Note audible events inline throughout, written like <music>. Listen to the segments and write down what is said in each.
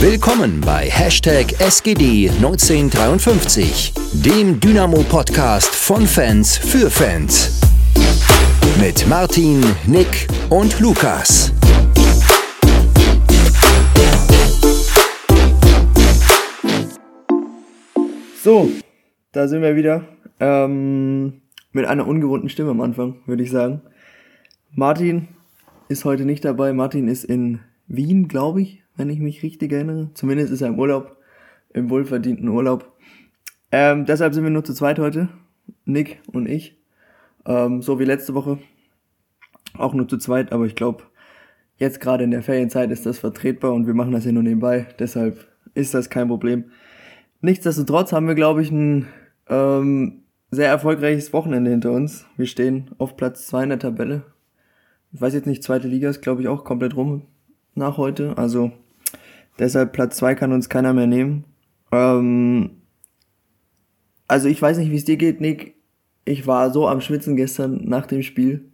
Willkommen bei Hashtag SGD1953, dem Dynamo-Podcast von Fans für Fans. Mit Martin, Nick und Lukas. So, da sind wir wieder. Ähm, mit einer ungewohnten Stimme am Anfang, würde ich sagen. Martin ist heute nicht dabei. Martin ist in Wien, glaube ich, wenn ich mich richtig erinnere. Zumindest ist er im Urlaub, im wohlverdienten Urlaub. Ähm, deshalb sind wir nur zu zweit heute, Nick und ich. Ähm, so wie letzte Woche. Auch nur zu zweit, aber ich glaube, jetzt gerade in der Ferienzeit ist das vertretbar und wir machen das ja nur nebenbei. Deshalb ist das kein Problem. Nichtsdestotrotz haben wir, glaube ich, ein ähm, sehr erfolgreiches Wochenende hinter uns. Wir stehen auf Platz zwei in der Tabelle. Ich weiß jetzt nicht, zweite Liga ist, glaube ich, auch komplett rum nach heute. Also deshalb Platz zwei kann uns keiner mehr nehmen. Ähm, also ich weiß nicht, wie es dir geht, Nick. Ich war so am Schwitzen gestern nach dem Spiel.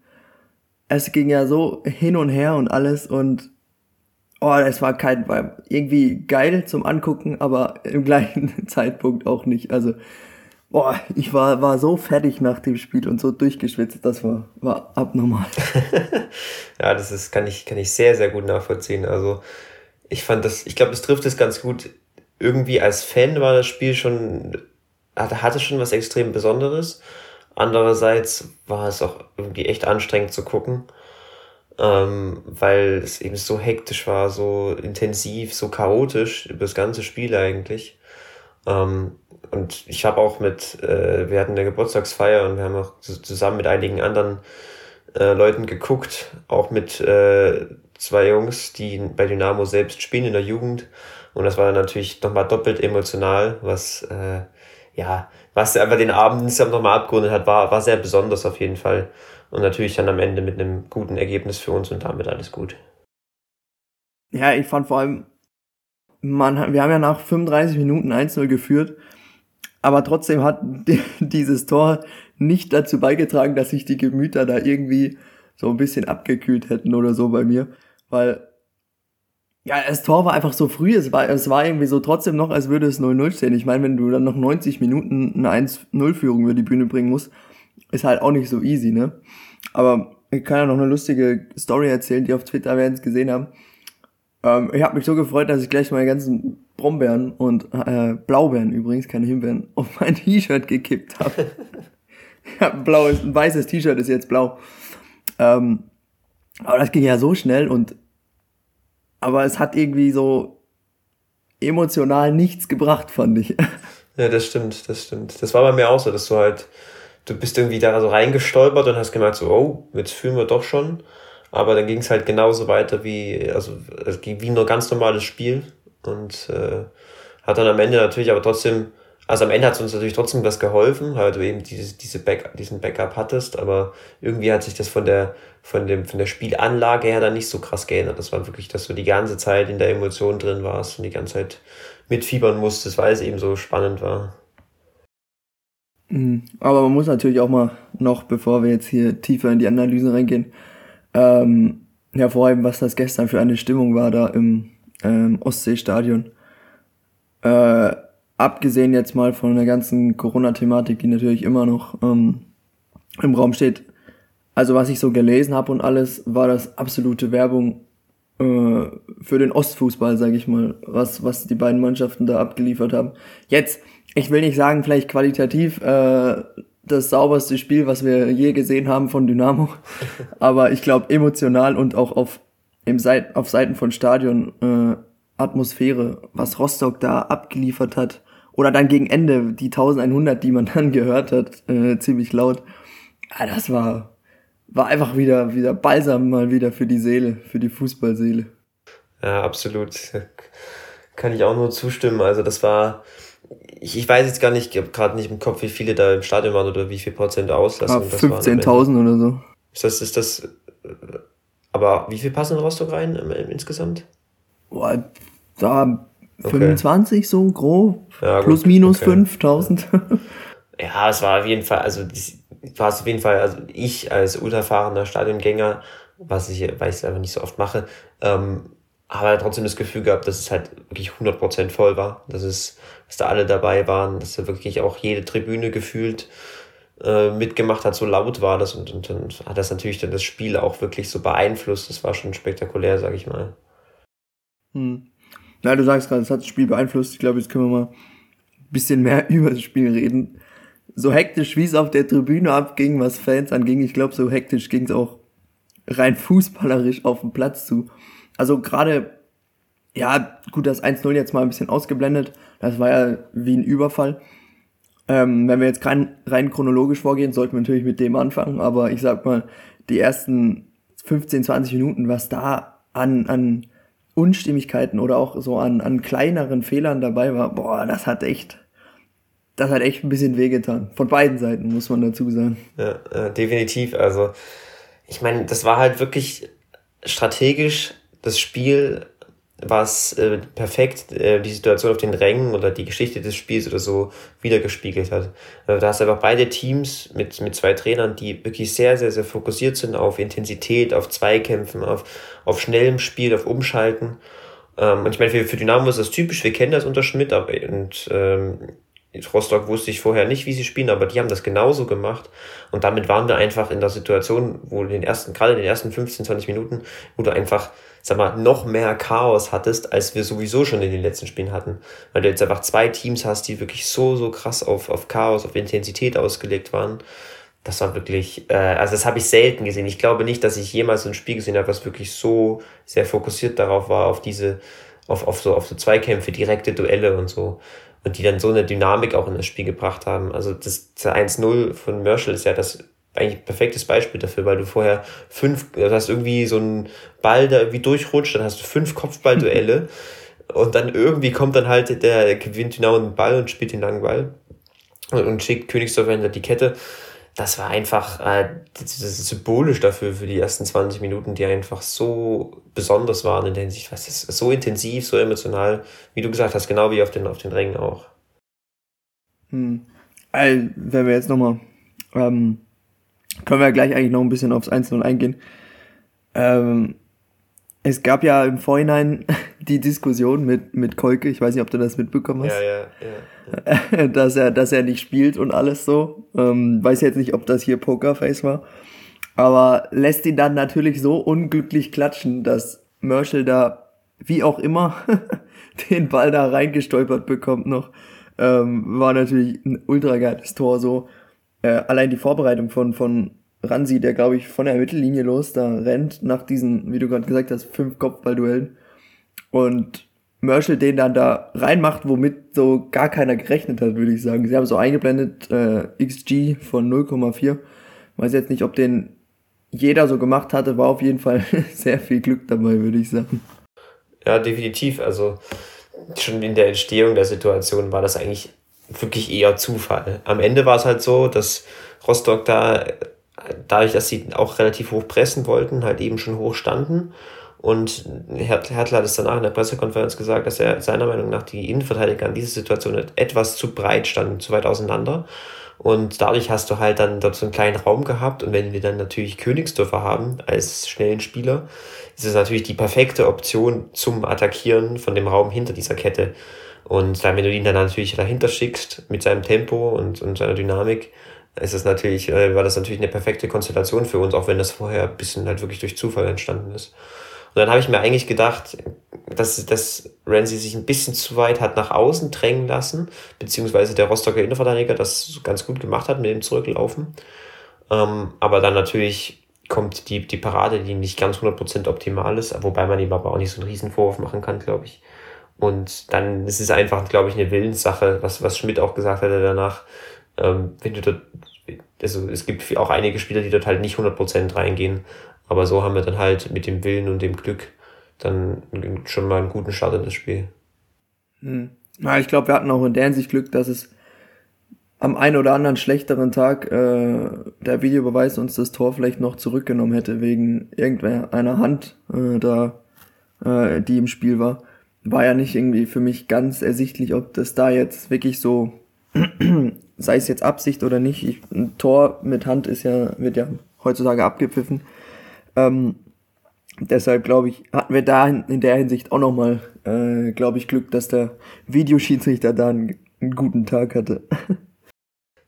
Es ging ja so hin und her und alles und oh, es war kein, war irgendwie geil zum Angucken, aber im <laughs> gleichen Zeitpunkt auch nicht. Also, boah, ich war, war so fertig nach dem Spiel und so durchgeschwitzt, das war, war abnormal. <laughs> ja, das ist, kann ich, kann ich sehr, sehr gut nachvollziehen. Also, ich fand das, ich glaube, es trifft es ganz gut. Irgendwie als Fan war das Spiel schon, hatte schon was extrem Besonderes. Andererseits war es auch irgendwie echt anstrengend zu gucken, ähm, weil es eben so hektisch war, so intensiv, so chaotisch über das ganze Spiel eigentlich. Ähm, und ich habe auch mit, äh, wir hatten eine Geburtstagsfeier und wir haben auch zusammen mit einigen anderen äh, Leuten geguckt, auch mit äh, zwei Jungs, die bei Dynamo selbst spielen in der Jugend. Und das war natürlich nochmal doppelt emotional, was äh, ja, was einfach den Abend insgesamt nochmal abgerundet hat, war, war sehr besonders auf jeden Fall. Und natürlich dann am Ende mit einem guten Ergebnis für uns und damit alles gut. Ja, ich fand vor allem, man, wir haben ja nach 35 Minuten 1-0 geführt, aber trotzdem hat <laughs> dieses Tor nicht dazu beigetragen, dass sich die Gemüter da irgendwie so ein bisschen abgekühlt hätten oder so bei mir, weil ja, das Tor war einfach so früh, es war, es war irgendwie so trotzdem noch, als würde es 0-0 stehen. Ich meine, wenn du dann noch 90 Minuten eine 1-0-Führung über die Bühne bringen musst, ist halt auch nicht so easy, ne? Aber ich kann ja noch eine lustige Story erzählen, die auf Twitter wir es gesehen haben. Ähm, ich habe mich so gefreut, dass ich gleich meine ganzen Brombeeren und äh, Blaubeeren übrigens, keine Himbeeren, <laughs> auf mein T-Shirt gekippt habe. <laughs> ja, blaues, ein weißes T-Shirt ist jetzt blau. Ähm, aber das ging ja so schnell und aber es hat irgendwie so emotional nichts gebracht, fand ich. <laughs> Ja, das stimmt, das stimmt. Das war bei mir auch so, dass du halt, du bist irgendwie da so reingestolpert und hast gemerkt, so, oh, jetzt fühlen wir doch schon. Aber dann ging es halt genauso weiter wie, also es ging wie nur ganz normales Spiel und äh, hat dann am Ende natürlich aber trotzdem also am Ende hat es uns natürlich trotzdem was geholfen, weil du eben diese, diese Back, diesen Backup hattest, aber irgendwie hat sich das von der, von dem, von der Spielanlage her dann nicht so krass geändert. Das war wirklich, dass du die ganze Zeit in der Emotion drin warst und die ganze Zeit mitfiebern musstest, weil es eben so spannend war. Mhm. Aber man muss natürlich auch mal noch, bevor wir jetzt hier tiefer in die Analyse reingehen, ähm, hervorheben, was das gestern für eine Stimmung war da im ähm, Ostseestadion. Äh, abgesehen jetzt mal von der ganzen Corona-Thematik, die natürlich immer noch ähm, im Raum steht, also was ich so gelesen habe und alles, war das absolute Werbung äh, für den Ostfußball, sage ich mal, was, was die beiden Mannschaften da abgeliefert haben. Jetzt, ich will nicht sagen, vielleicht qualitativ äh, das sauberste Spiel, was wir je gesehen haben von Dynamo, <laughs> aber ich glaube emotional und auch auf, im Seit auf Seiten von Stadion äh, Atmosphäre, was Rostock da abgeliefert hat, oder dann gegen Ende die 1100, die man <laughs> dann gehört hat, äh, ziemlich laut. Ja, das war, war einfach wieder, wieder Balsam mal wieder für die Seele, für die Fußballseele. Ja, absolut. Kann ich auch nur zustimmen. Also das war, ich, ich weiß jetzt gar nicht, gerade nicht im Kopf, wie viele da im Stadion waren oder wie viel Prozent Auslassung ah, 15.000 oder so. Ist das, ist das, aber wie viel passen in Rostock rein insgesamt? Boah, da Okay. 25 so grob. Ja, Plus minus okay. 5000. ja, es war auf jeden Fall, also war es auf jeden Fall, also ich als unerfahrener Stadiongänger, was ich, weil ich es einfach nicht so oft mache, ähm, aber trotzdem das Gefühl gehabt, dass es halt wirklich 100% voll war, dass es, dass da alle dabei waren, dass da wirklich auch jede Tribüne gefühlt äh, mitgemacht hat, so laut war das und, und dann hat das natürlich dann das Spiel auch wirklich so beeinflusst. Das war schon spektakulär, sag ich mal. Hm. Na, du sagst gerade, es hat das Spiel beeinflusst. Ich glaube, jetzt können wir mal ein bisschen mehr <laughs> über das Spiel reden. So hektisch, wie es auf der Tribüne abging, was Fans anging, ich glaube, so hektisch ging es auch rein fußballerisch auf dem Platz zu. Also gerade, ja, gut, das 1-0 jetzt mal ein bisschen ausgeblendet. Das war ja wie ein Überfall. Ähm, wenn wir jetzt rein, rein chronologisch vorgehen, sollten wir natürlich mit dem anfangen, aber ich sag mal, die ersten 15, 20 Minuten, was da an, an Unstimmigkeiten oder auch so an, an kleineren Fehlern dabei war, boah, das hat echt, das hat echt ein bisschen wehgetan. Von beiden Seiten, muss man dazu sagen. Ja, äh, definitiv. Also, ich meine, das war halt wirklich strategisch das Spiel was äh, perfekt äh, die Situation auf den Rängen oder die Geschichte des Spiels oder so wiedergespiegelt hat. Also da hast du einfach beide Teams mit, mit zwei Trainern, die wirklich sehr, sehr, sehr fokussiert sind auf Intensität, auf Zweikämpfen, auf, auf schnellem Spiel, auf Umschalten. Ähm, und ich meine, für, für Dynamo ist das typisch, wir kennen das unter Schmidt, aber und ähm, Rostock wusste ich vorher nicht, wie sie spielen, aber die haben das genauso gemacht. Und damit waren wir einfach in der Situation, wo den ersten, gerade in den ersten 15, 20 Minuten, wo du einfach sag mal, noch mehr Chaos hattest, als wir sowieso schon in den letzten Spielen hatten. Weil du jetzt einfach zwei Teams hast, die wirklich so, so krass auf, auf Chaos, auf Intensität ausgelegt waren. Das war wirklich, äh, also das habe ich selten gesehen. Ich glaube nicht, dass ich jemals ein Spiel gesehen habe, was wirklich so sehr fokussiert darauf war, auf diese, auf, auf so, auf so Zweikämpfe, direkte Duelle und so. Und die dann so eine Dynamik auch in das Spiel gebracht haben. Also das 1-0 von Merschel ist ja das eigentlich ein perfektes Beispiel dafür, weil du vorher fünf, du hast irgendwie so einen Ball, der irgendwie durchrutscht, dann hast du fünf Kopfballduelle <laughs> und dann irgendwie kommt dann halt der gewinnt genau einen Ball und spielt den langen Ball und, und schickt Königsdorf hinter die Kette. Das war einfach äh, das ist symbolisch dafür für die ersten 20 Minuten, die einfach so besonders waren in der Hinsicht, was ist so intensiv, so emotional, wie du gesagt hast, genau wie auf den auf den Rängen auch. Hm. Also, wenn wir jetzt nochmal ähm, können wir ja gleich eigentlich noch ein bisschen aufs Einzelne eingehen. Ähm, es gab ja im Vorhinein <laughs> die Diskussion mit, mit Kolke, ich weiß nicht, ob du das mitbekommen hast. Ja, ja, ja. <laughs> dass, er, dass er nicht spielt und alles so. Ähm, weiß jetzt nicht, ob das hier Pokerface war. Aber lässt ihn dann natürlich so unglücklich klatschen, dass Merschel da, wie auch immer, <laughs> den Ball da reingestolpert bekommt noch. Ähm, war natürlich ein ultra geiles Tor so äh, allein die Vorbereitung von, von Ransi, der glaube ich von der Mittellinie los da rennt nach diesen, wie du gerade gesagt hast, fünf Kopfballduellen und Merschel den dann da reinmacht, womit so gar keiner gerechnet hat, würde ich sagen. Sie haben so eingeblendet äh, XG von 0,4. Weiß jetzt nicht, ob den jeder so gemacht hatte, war auf jeden Fall <laughs> sehr viel Glück dabei, würde ich sagen. Ja, definitiv. Also schon in der Entstehung der Situation war das eigentlich wirklich eher Zufall. Am Ende war es halt so, dass Rostock da, dadurch, dass sie auch relativ hoch pressen wollten, halt eben schon hoch standen. Und Hertler hat es danach in der Pressekonferenz gesagt, dass er seiner Meinung nach die Innenverteidiger in dieser Situation etwas zu breit standen, zu weit auseinander. Und dadurch hast du halt dann dort so einen kleinen Raum gehabt. Und wenn wir dann natürlich Königsdörfer haben als schnellen Spieler, ist es natürlich die perfekte Option zum Attackieren von dem Raum hinter dieser Kette. Und dann, wenn du ihn dann natürlich dahinter schickst mit seinem Tempo und, und seiner Dynamik, ist es natürlich, äh, war das natürlich eine perfekte Konstellation für uns, auch wenn das vorher ein bisschen halt wirklich durch Zufall entstanden ist. Und dann habe ich mir eigentlich gedacht, dass, dass Ramsey sich ein bisschen zu weit hat nach außen drängen lassen, beziehungsweise der Rostocker Innenverteidiger das ganz gut gemacht hat mit dem Zurücklaufen. Ähm, aber dann natürlich kommt die, die Parade, die nicht ganz 100% optimal ist, wobei man ihm aber auch nicht so einen Riesenvorwurf machen kann, glaube ich. Und dann ist es einfach, glaube ich, eine Willenssache, was, was Schmidt auch gesagt hatte danach. Ähm, wenn du dort, also es gibt auch einige Spieler, die dort halt nicht 100% reingehen. Aber so haben wir dann halt mit dem Willen und dem Glück dann schon mal einen guten Start in das Spiel. Hm. Ja, ich glaube, wir hatten auch in der Hinsicht Glück, dass es am einen oder anderen schlechteren Tag äh, der Videobeweis uns das Tor vielleicht noch zurückgenommen hätte wegen irgendeiner Hand äh, da, äh, die im Spiel war war ja nicht irgendwie für mich ganz ersichtlich, ob das da jetzt wirklich so, sei es jetzt Absicht oder nicht, ich, ein Tor mit Hand ist ja, wird ja heutzutage abgepfiffen. Ähm, Deshalb glaube ich, hatten wir da in der Hinsicht auch nochmal, äh, glaube ich, Glück, dass der Videoschiedsrichter da einen, einen guten Tag hatte. <laughs>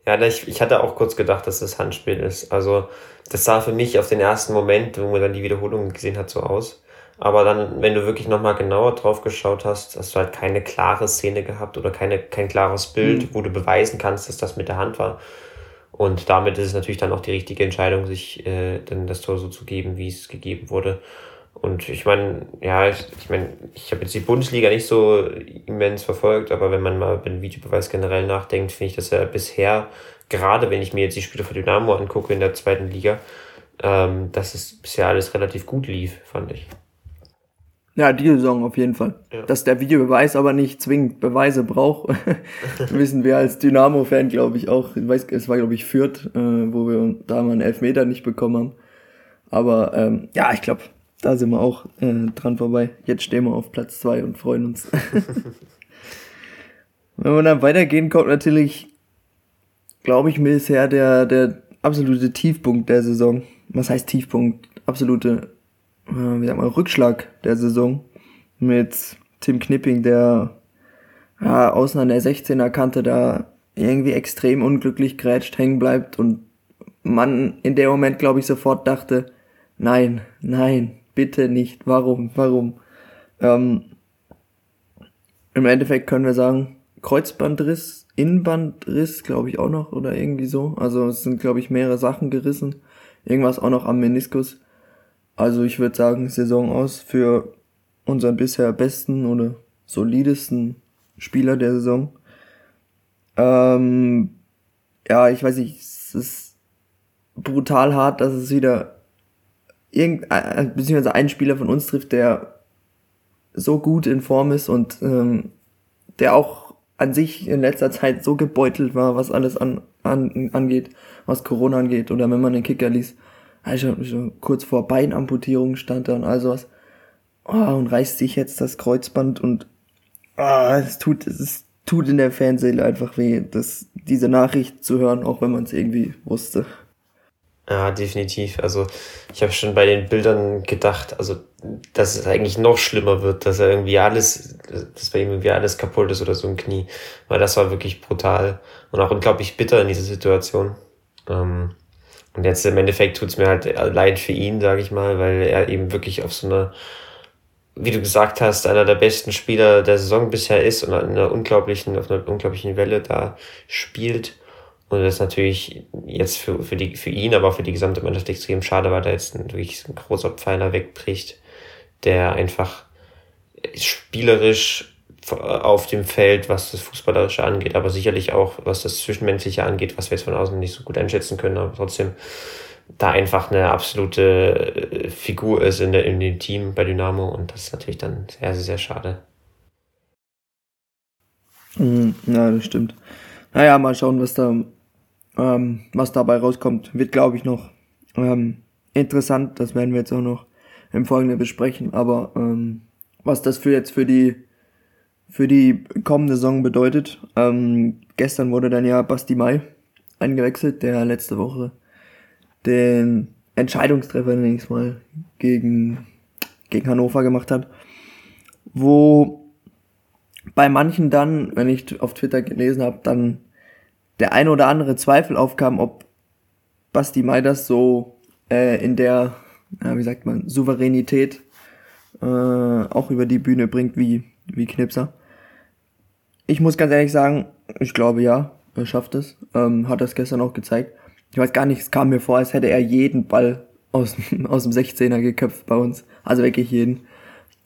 Ja, ich, ich hatte auch kurz gedacht, dass das Handspiel ist. Also das sah für mich auf den ersten Moment, wo man dann die Wiederholung gesehen hat, so aus. Aber dann, wenn du wirklich nochmal genauer drauf geschaut hast, hast du halt keine klare Szene gehabt oder keine, kein klares Bild, mhm. wo du beweisen kannst, dass das mit der Hand war. Und damit ist es natürlich dann auch die richtige Entscheidung, sich äh, dann das Tor so zu geben, wie es gegeben wurde. Und ich meine, ja, ich, ich meine, ich habe jetzt die Bundesliga nicht so immens verfolgt, aber wenn man mal über den Videobeweis generell nachdenkt, finde ich, dass er bisher, gerade wenn ich mir jetzt die Spiele von Dynamo angucke in der zweiten Liga, ähm, dass es bisher alles relativ gut lief, fand ich. Ja, die Saison auf jeden Fall. Ja. Dass der Videobeweis aber nicht zwingend Beweise braucht, <laughs> wissen wir als Dynamo-Fan, glaube ich, auch. Ich weiß, es war, glaube ich, Fürth, äh, wo wir da mal einen Elfmeter nicht bekommen haben. Aber ähm, ja, ich glaube, da sind wir auch äh, dran vorbei. Jetzt stehen wir auf Platz zwei und freuen uns. <laughs> Wenn wir dann weitergehen, kommt natürlich, glaube ich, bisher der, der absolute Tiefpunkt der Saison. Was heißt Tiefpunkt? Absolute äh, wie sagt man, Rückschlag der Saison mit Tim Knipping, der ja, außen an der 16er Kante da irgendwie extrem unglücklich grätscht, hängen bleibt und man in dem Moment, glaube ich, sofort dachte, nein, nein, bitte nicht, warum, warum? Ähm, Im Endeffekt können wir sagen, Kreuzbandriss, Innenbandriss, glaube ich auch noch, oder irgendwie so. Also es sind, glaube ich, mehrere Sachen gerissen. Irgendwas auch noch am Meniskus. Also ich würde sagen, Saison aus für unseren bisher besten oder solidesten Spieler der Saison. Ähm, ja, ich weiß nicht, es ist brutal hart, dass es wieder irgendein, äh, beziehungsweise ein Spieler von uns trifft, der so gut in Form ist und ähm, der auch an sich in letzter Zeit so gebeutelt war, was alles an, an, angeht, was Corona angeht oder wenn man den Kicker liest also so kurz vor Beinamputierung stand er und all sowas. Oh, und reißt sich jetzt das Kreuzband und oh, es tut, es tut in der Fanseele einfach weh, das, diese Nachricht zu hören, auch wenn man es irgendwie wusste. Ja, definitiv. Also ich habe schon bei den Bildern gedacht, also dass es eigentlich noch schlimmer wird, dass er irgendwie alles, dass bei ihm irgendwie alles kaputt ist oder so im Knie. Weil das war wirklich brutal und auch unglaublich bitter in dieser Situation. Ähm, und jetzt im Endeffekt tut's mir halt leid für ihn, sage ich mal, weil er eben wirklich auf so einer, wie du gesagt hast, einer der besten Spieler der Saison bisher ist und einer unglaublichen, auf einer unglaublichen Welle da spielt. Und das ist natürlich jetzt für, für, die, für ihn, aber auch für die gesamte Mannschaft extrem schade, weil da jetzt ein, wirklich ein großer Pfeiler wegbricht, der einfach spielerisch auf dem Feld, was das Fußballerische angeht, aber sicherlich auch, was das Zwischenmenschliche angeht, was wir jetzt von außen nicht so gut einschätzen können, aber trotzdem da einfach eine absolute äh, Figur ist in, der, in dem Team bei Dynamo und das ist natürlich dann sehr, sehr, sehr schade. Mhm, ja, das stimmt. Naja, mal schauen, was da, ähm, was dabei rauskommt. Wird, glaube ich, noch ähm, interessant. Das werden wir jetzt auch noch im Folgenden besprechen. Aber ähm, was das für jetzt für die für die kommende Saison bedeutet. Ähm, gestern wurde dann ja Basti Mai eingewechselt, der letzte Woche den Entscheidungstreffer nächstes Mal gegen, gegen Hannover gemacht hat. Wo bei manchen dann, wenn ich auf Twitter gelesen habe, dann der ein oder andere Zweifel aufkam, ob Basti Mai das so äh, in der, ja, wie sagt man, Souveränität äh, auch über die Bühne bringt wie wie Knipser. Ich muss ganz ehrlich sagen, ich glaube ja, er schafft es. Ähm, hat das gestern auch gezeigt. Ich weiß gar nicht, es kam mir vor, als hätte er jeden Ball aus, <laughs> aus dem 16er geköpft bei uns. Also wirklich jeden.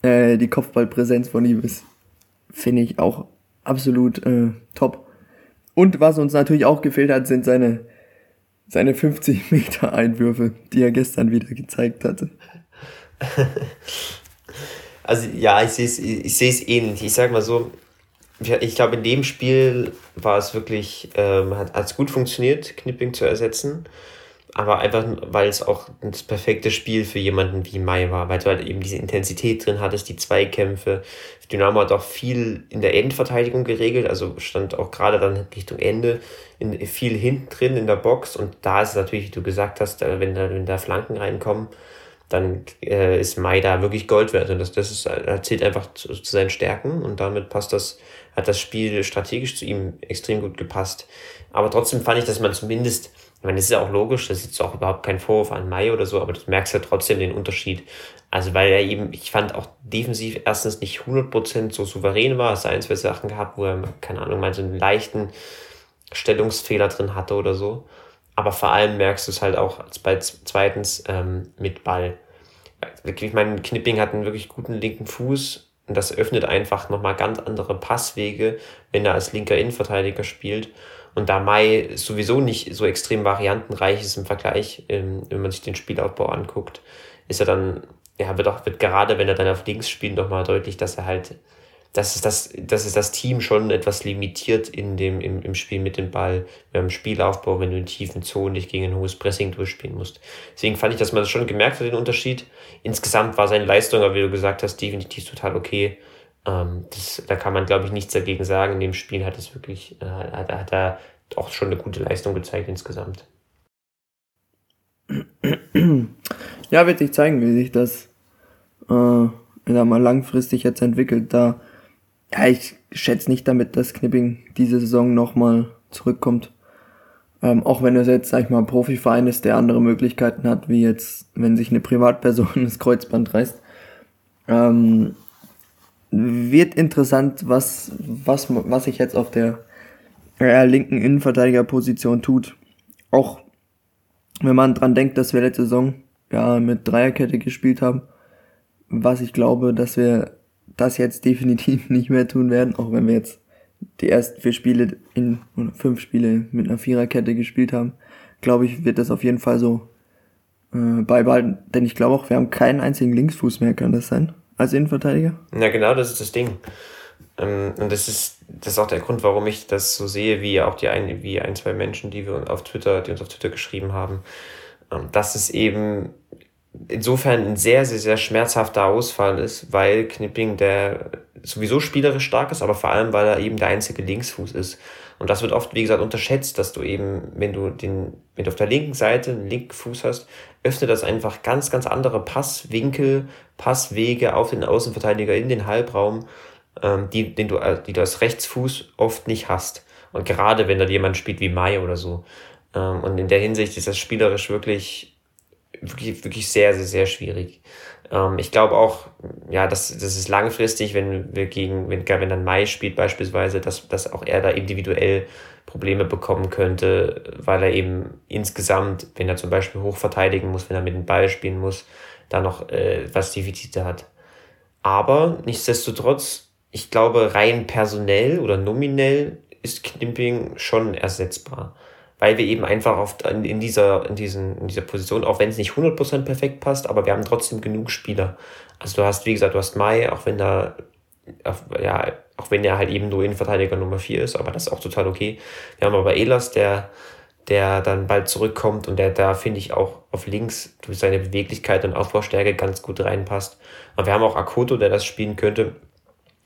Äh, die Kopfballpräsenz von ihm ist, finde ich, auch absolut äh, top. Und was uns natürlich auch gefehlt hat, sind seine, seine 50 <laughs> Meter Einwürfe, die er gestern wieder gezeigt hatte. <laughs> Also ja, ich sehe es ich sehe es ähnlich. Ich sag mal so, ich glaube, in dem Spiel war es wirklich, ähm, hat es gut funktioniert, Knipping zu ersetzen. Aber einfach, weil es auch das perfekte Spiel für jemanden wie Mai war, weil du halt eben diese Intensität drin hattest, die Zweikämpfe. Dynamo hat auch viel in der Endverteidigung geregelt, also stand auch gerade dann Richtung Ende in, viel hinten drin in der Box. Und da ist es natürlich, wie du gesagt hast, wenn da, wenn da Flanken reinkommen, dann äh, ist Mai da wirklich Gold wert. Und das, das ist, erzählt einfach zu, zu seinen Stärken und damit passt das, hat das Spiel strategisch zu ihm extrem gut gepasst. Aber trotzdem fand ich, dass man zumindest, ich meine, das ist ja auch logisch, das ist jetzt auch überhaupt kein Vorwurf an Mai oder so, aber du merkst ja trotzdem den Unterschied. Also, weil er eben, ich fand auch defensiv erstens nicht 100% so souverän war, es ein, zwei Sachen gehabt, wo er, keine Ahnung, mal so einen leichten Stellungsfehler drin hatte oder so. Aber vor allem merkst du es halt auch bei zweitens ähm, mit Ball. Ich meine, Knipping hat einen wirklich guten linken Fuß und das öffnet einfach nochmal ganz andere Passwege, wenn er als linker Innenverteidiger spielt. Und da Mai sowieso nicht so extrem variantenreich ist im Vergleich, ähm, wenn man sich den Spielaufbau anguckt, ist er dann, ja, wird auch, wird gerade, wenn er dann auf links spielt, nochmal deutlich, dass er halt dass es das, dass es das Team schon etwas limitiert in dem, im, im Spiel mit dem Ball, im Spielaufbau, wenn du in tiefen Zonen dich gegen ein hohes Pressing durchspielen musst. Deswegen fand ich, dass man das schon gemerkt hat, den Unterschied. Insgesamt war seine Leistung, aber wie du gesagt hast, definitiv total okay. Ähm, das, da kann man, glaube ich, nichts dagegen sagen. In dem Spiel hat es wirklich, äh, hat, hat er auch schon eine gute Leistung gezeigt insgesamt. Ja, wird sich zeigen, wie sich das äh, mal langfristig jetzt entwickelt. Da ja, ich schätze nicht damit, dass Knipping diese Saison nochmal zurückkommt. Ähm, auch wenn es jetzt, sag ich mal, ein Profiverein ist, der andere Möglichkeiten hat, wie jetzt, wenn sich eine Privatperson <laughs> das Kreuzband reißt. Ähm, wird interessant, was, was, was sich jetzt auf der äh, linken Innenverteidigerposition tut. Auch wenn man dran denkt, dass wir letzte Saison ja mit Dreierkette gespielt haben, was ich glaube, dass wir das jetzt definitiv <laughs> nicht mehr tun werden, auch wenn wir jetzt die ersten vier Spiele in fünf Spiele mit einer Viererkette gespielt haben, glaube ich, wird das auf jeden Fall so äh, beibehalten. Denn ich glaube auch, wir haben keinen einzigen Linksfuß mehr, kann das sein? Als Innenverteidiger? Ja, genau, das ist das Ding. Ähm, und das ist, das ist auch der Grund, warum ich das so sehe, wie auch die ein, wie ein, zwei Menschen, die wir auf Twitter, die uns auf Twitter geschrieben haben, ähm, dass es eben insofern ein sehr, sehr, sehr schmerzhafter Ausfall ist, weil Knipping der sowieso spielerisch stark ist, aber vor allem, weil er eben der einzige Linksfuß ist. Und das wird oft, wie gesagt, unterschätzt, dass du eben, wenn du den, wenn du auf der linken Seite einen linken Fuß hast, öffnet das einfach ganz, ganz andere Passwinkel, Passwege auf den Außenverteidiger in den Halbraum, ähm, die, den du, äh, die du als Rechtsfuß oft nicht hast. Und gerade wenn da jemand spielt wie Mai oder so. Ähm, und in der Hinsicht ist das spielerisch wirklich wirklich, wirklich sehr, sehr, sehr schwierig. Ähm, ich glaube auch, ja, das, das ist langfristig, wenn wir gegen, wenn, wenn dann Mai spielt beispielsweise, dass, dass auch er da individuell Probleme bekommen könnte, weil er eben insgesamt, wenn er zum Beispiel hoch verteidigen muss, wenn er mit dem Ball spielen muss, da noch äh, was Defizite hat. Aber nichtsdestotrotz, ich glaube, rein personell oder nominell ist Knimping schon ersetzbar weil wir eben einfach oft in, dieser, in, diesen, in dieser Position, auch wenn es nicht 100% perfekt passt, aber wir haben trotzdem genug Spieler. Also du hast, wie gesagt, du hast Mai, auch wenn da, ja, auch wenn er halt eben nur Innenverteidiger Nummer 4 ist, aber das ist auch total okay. Wir haben aber Elas, der, der dann bald zurückkommt und der da, finde ich, auch auf links durch seine Beweglichkeit und Aufbaustärke ganz gut reinpasst. Aber wir haben auch Akoto, der das spielen könnte.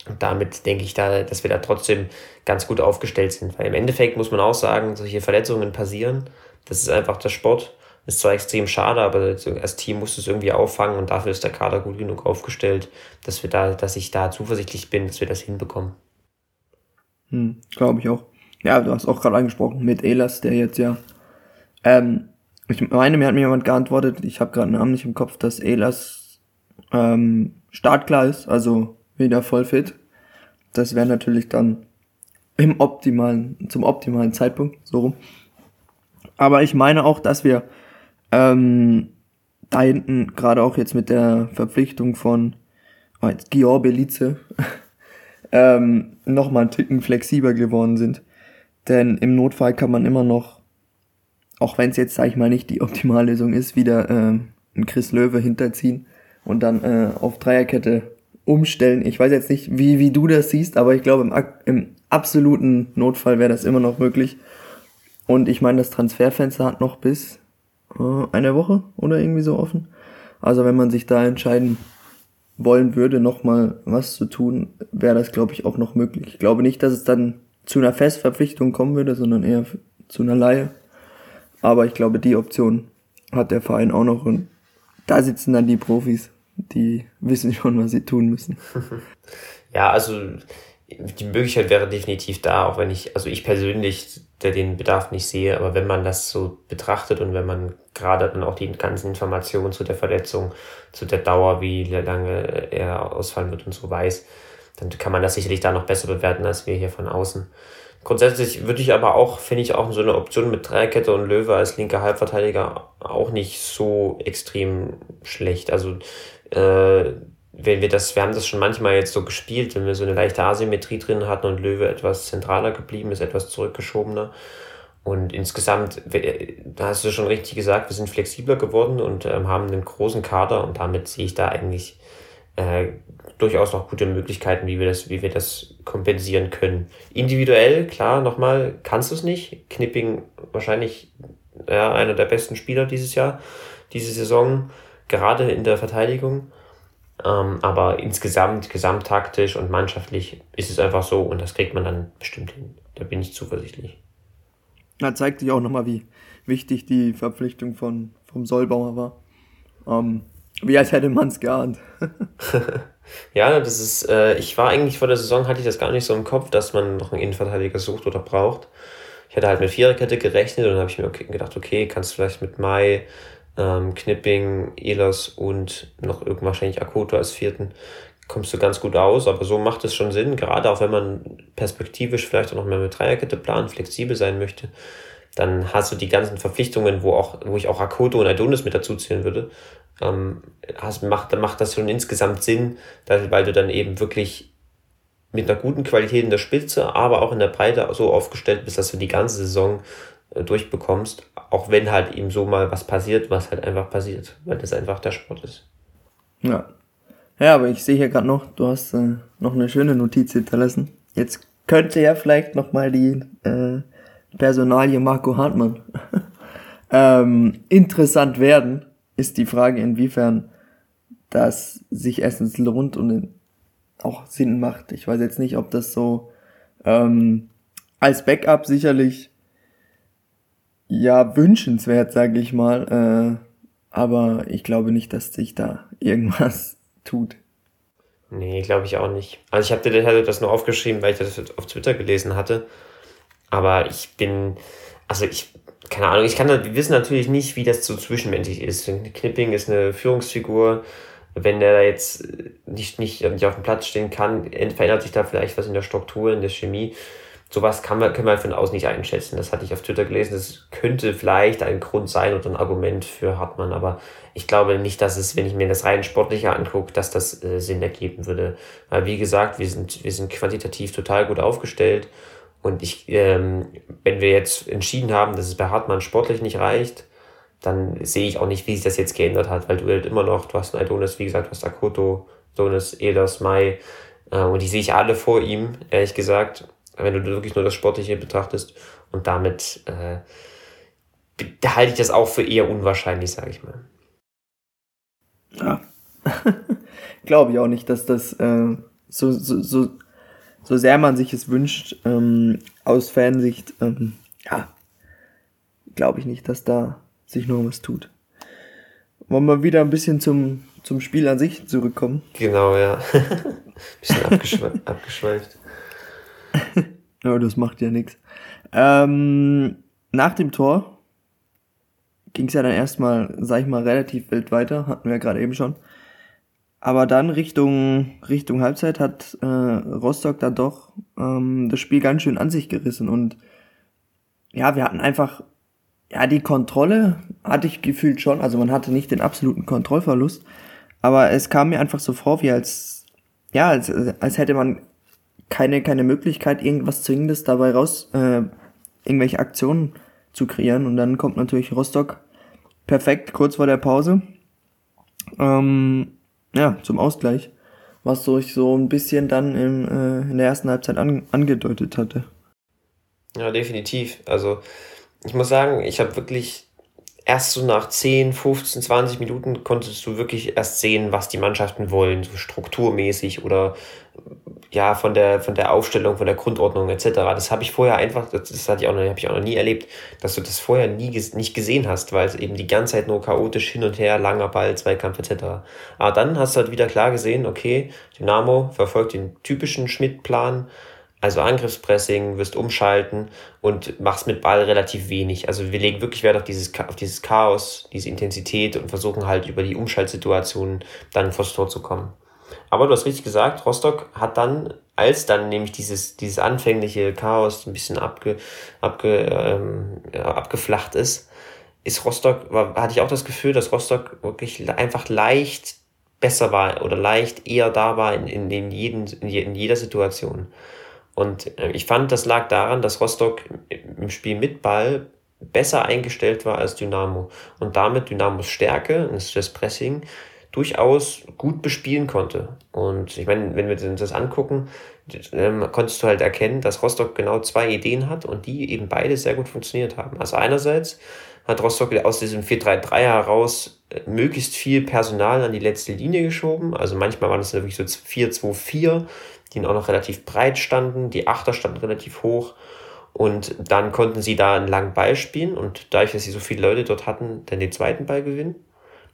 Und damit denke ich da, dass wir da trotzdem ganz gut aufgestellt sind. Weil im Endeffekt muss man auch sagen, solche Verletzungen passieren. Das ist einfach der Sport. Ist zwar extrem schade, aber als Team muss es irgendwie auffangen und dafür ist der Kader gut genug aufgestellt, dass wir da, dass ich da zuversichtlich bin, dass wir das hinbekommen. Hm, Glaube ich auch. Ja, du hast auch gerade angesprochen mit Elas, der jetzt ja. Ähm, ich meine, mir hat mir jemand geantwortet, ich habe gerade einen Namen nicht im Kopf, dass Elas ähm, startklar ist, also wieder voll fit. Das wäre natürlich dann im optimalen, zum optimalen Zeitpunkt, so rum. Aber ich meine auch, dass wir ähm, da hinten, gerade auch jetzt mit der Verpflichtung von oh jetzt Gior Belize, <laughs> ähm, nochmal einen Ticken flexibler geworden sind. Denn im Notfall kann man immer noch, auch wenn es jetzt, sag ich mal, nicht die optimale Lösung ist, wieder äh, einen Chris Löwe hinterziehen und dann äh, auf Dreierkette umstellen. Ich weiß jetzt nicht, wie, wie du das siehst, aber ich glaube, im, im absoluten Notfall wäre das immer noch möglich. Und ich meine, das Transferfenster hat noch bis äh, eine Woche oder irgendwie so offen. Also wenn man sich da entscheiden wollen würde, nochmal was zu tun, wäre das, glaube ich, auch noch möglich. Ich glaube nicht, dass es dann zu einer Festverpflichtung kommen würde, sondern eher zu einer Laie. Aber ich glaube, die Option hat der Verein auch noch und da sitzen dann die Profis, die wissen schon, was sie tun müssen. <laughs> ja, also die Möglichkeit wäre definitiv da, auch wenn ich, also ich persönlich den Bedarf nicht sehe, aber wenn man das so betrachtet und wenn man gerade dann auch die ganzen Informationen zu der Verletzung, zu der Dauer, wie lange er ausfallen wird und so weiß, dann kann man das sicherlich da noch besser bewerten als wir hier von außen. Grundsätzlich würde ich aber auch, finde ich auch so eine Option mit Dreierkette und Löwe als linker Halbverteidiger auch nicht so extrem schlecht. Also äh, wenn wir das, wir haben das schon manchmal jetzt so gespielt, wenn wir so eine leichte Asymmetrie drin hatten und Löwe etwas zentraler geblieben ist, etwas zurückgeschobener. Und insgesamt, da hast du schon richtig gesagt, wir sind flexibler geworden und ähm, haben einen großen Kader und damit sehe ich da eigentlich äh, durchaus noch gute Möglichkeiten, wie wir das, wie wir das kompensieren können. Individuell, klar, nochmal, kannst du es nicht. Knipping wahrscheinlich ja, einer der besten Spieler dieses Jahr, diese Saison, gerade in der Verteidigung. Ähm, aber insgesamt, gesamttaktisch und mannschaftlich ist es einfach so und das kriegt man dann bestimmt hin. Da bin ich zuversichtlich. Da zeigt sich auch nochmal, wie wichtig die Verpflichtung von, vom Sollbauer war. Ähm, wie als hätte man es geahnt. <laughs> ja, das ist, äh, ich war eigentlich vor der Saison, hatte ich das gar nicht so im Kopf, dass man noch einen Innenverteidiger sucht oder braucht. Ich hatte halt mit Viererkette gerechnet und dann habe ich mir gedacht, okay, kannst du vielleicht mit Mai ähm, Knipping, Elas und noch irgendwann wahrscheinlich Akoto als vierten, kommst du ganz gut aus, aber so macht es schon Sinn, gerade auch wenn man perspektivisch vielleicht auch noch mehr mit Dreierkette plant, flexibel sein möchte, dann hast du die ganzen Verpflichtungen, wo auch, wo ich auch Akoto und Adonis mit dazu zählen würde, ähm, hast, macht, dann macht das schon insgesamt Sinn, weil du dann eben wirklich mit einer guten Qualität in der Spitze, aber auch in der Breite so aufgestellt bist, dass du die ganze Saison äh, durchbekommst, auch wenn halt ihm so mal was passiert, was halt einfach passiert, weil das einfach der Sport ist. Ja. Ja, aber ich sehe hier gerade noch, du hast äh, noch eine schöne Notiz hinterlassen. Jetzt könnte ja vielleicht noch mal die äh, Personalie Marco Hartmann <laughs> ähm, interessant werden. Ist die Frage, inwiefern das sich erstens lohnt und auch Sinn macht. Ich weiß jetzt nicht, ob das so ähm, als Backup sicherlich ja wünschenswert, sage ich mal. Äh, aber ich glaube nicht, dass sich da irgendwas <laughs> tut. Nee, glaube ich auch nicht. Also ich hatte das nur aufgeschrieben, weil ich das auf Twitter gelesen hatte. Aber ich bin, also ich, keine Ahnung, ich kann, wir wissen natürlich nicht, wie das so zwischenmenschlich ist. Knipping ist eine Führungsfigur. Wenn der da jetzt nicht, nicht, nicht auf dem Platz stehen kann, verändert sich da vielleicht was in der Struktur, in der Chemie sowas kann man, können wir von außen nicht einschätzen. Das hatte ich auf Twitter gelesen. Das könnte vielleicht ein Grund sein oder ein Argument für Hartmann, aber ich glaube nicht, dass es, wenn ich mir das rein sportlicher angucke, dass das äh, Sinn ergeben würde. Weil wie gesagt, wir sind, wir sind quantitativ total gut aufgestellt. Und ich, ähm, wenn wir jetzt entschieden haben, dass es bei Hartmann sportlich nicht reicht, dann sehe ich auch nicht, wie sich das jetzt geändert hat, weil du halt immer noch, du hast einen Adonis, wie gesagt, du hast Akoto, Donis, Elas, Mai, äh, und die sehe ich alle vor ihm, ehrlich gesagt wenn du wirklich nur das Sportliche betrachtest. Und damit äh, halte ich das auch für eher unwahrscheinlich, sage ich mal. Ja. <laughs> Glaube ich auch nicht, dass das äh, so, so, so, so sehr man sich es wünscht, ähm, aus Fansicht, ähm, ja, glaube ich nicht, dass da sich noch was tut. Wollen wir wieder ein bisschen zum, zum Spiel an sich zurückkommen? Genau, ja. <laughs> bisschen abgeschweift. <laughs> abgeschweift. ja, das macht ja nichts. Ähm, nach dem Tor ging es ja dann erstmal, sag ich mal, relativ wild weiter, hatten wir gerade eben schon. Aber dann Richtung, Richtung Halbzeit hat äh, Rostock dann doch ähm, das Spiel ganz schön an sich gerissen. Und ja, wir hatten einfach, ja, die Kontrolle hatte ich gefühlt schon. Also man hatte nicht den absoluten Kontrollverlust. Aber es kam mir einfach so vor, wie als, ja, als, als hätte man keine, keine Möglichkeit, irgendwas Zwingendes dabei raus, äh, irgendwelche Aktionen zu kreieren. Und dann kommt natürlich Rostock perfekt kurz vor der Pause. Ähm, ja, zum Ausgleich. Was ich so ein bisschen dann im, äh, in der ersten Halbzeit an, angedeutet hatte. Ja, definitiv. Also ich muss sagen, ich habe wirklich erst so nach 10, 15, 20 Minuten konntest du wirklich erst sehen, was die Mannschaften wollen, so strukturmäßig oder ja, von der, von der Aufstellung, von der Grundordnung etc. Das habe ich vorher einfach, das, das hatte ich auch noch, habe ich auch noch nie erlebt, dass du das vorher nie nicht gesehen hast, weil es eben die ganze Zeit nur chaotisch hin und her, langer Ball, Zweikampf etc. Aber dann hast du halt wieder klar gesehen, okay, Dynamo verfolgt den typischen Schmidt-Plan, also Angriffspressing, wirst umschalten und machst mit Ball relativ wenig. Also wir legen wirklich Wert auf dieses, auf dieses Chaos, diese Intensität und versuchen halt über die Umschaltsituationen dann vors Tor zu kommen. Aber du hast richtig gesagt, Rostock hat dann, als dann nämlich dieses, dieses anfängliche Chaos ein bisschen abge, abge, ähm, abgeflacht ist, ist Rostock, war, hatte ich auch das Gefühl, dass Rostock wirklich einfach leicht besser war oder leicht eher da war in, in, in, jeden, in jeder Situation. Und äh, ich fand, das lag daran, dass Rostock im Spiel mit Ball besser eingestellt war als Dynamo und damit Dynamos Stärke, das Pressing, durchaus gut bespielen konnte. Und ich meine, wenn wir uns das angucken, ähm, konntest du halt erkennen, dass Rostock genau zwei Ideen hat und die eben beide sehr gut funktioniert haben. Also einerseits hat Rostock aus diesem 4-3-3 heraus äh, möglichst viel Personal an die letzte Linie geschoben. Also manchmal waren es wirklich so 4-2-4, die auch noch relativ breit standen. Die Achter standen relativ hoch. Und dann konnten sie da einen langen Ball spielen und dadurch, dass sie so viele Leute dort hatten, dann den zweiten Ball gewinnen.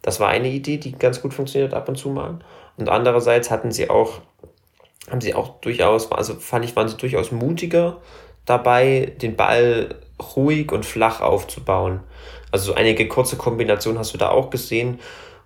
Das war eine Idee, die ganz gut funktioniert ab und zu mal. Und andererseits hatten sie auch, haben sie auch durchaus, also fand ich, waren sie durchaus mutiger dabei, den Ball ruhig und flach aufzubauen. Also so einige kurze Kombinationen hast du da auch gesehen,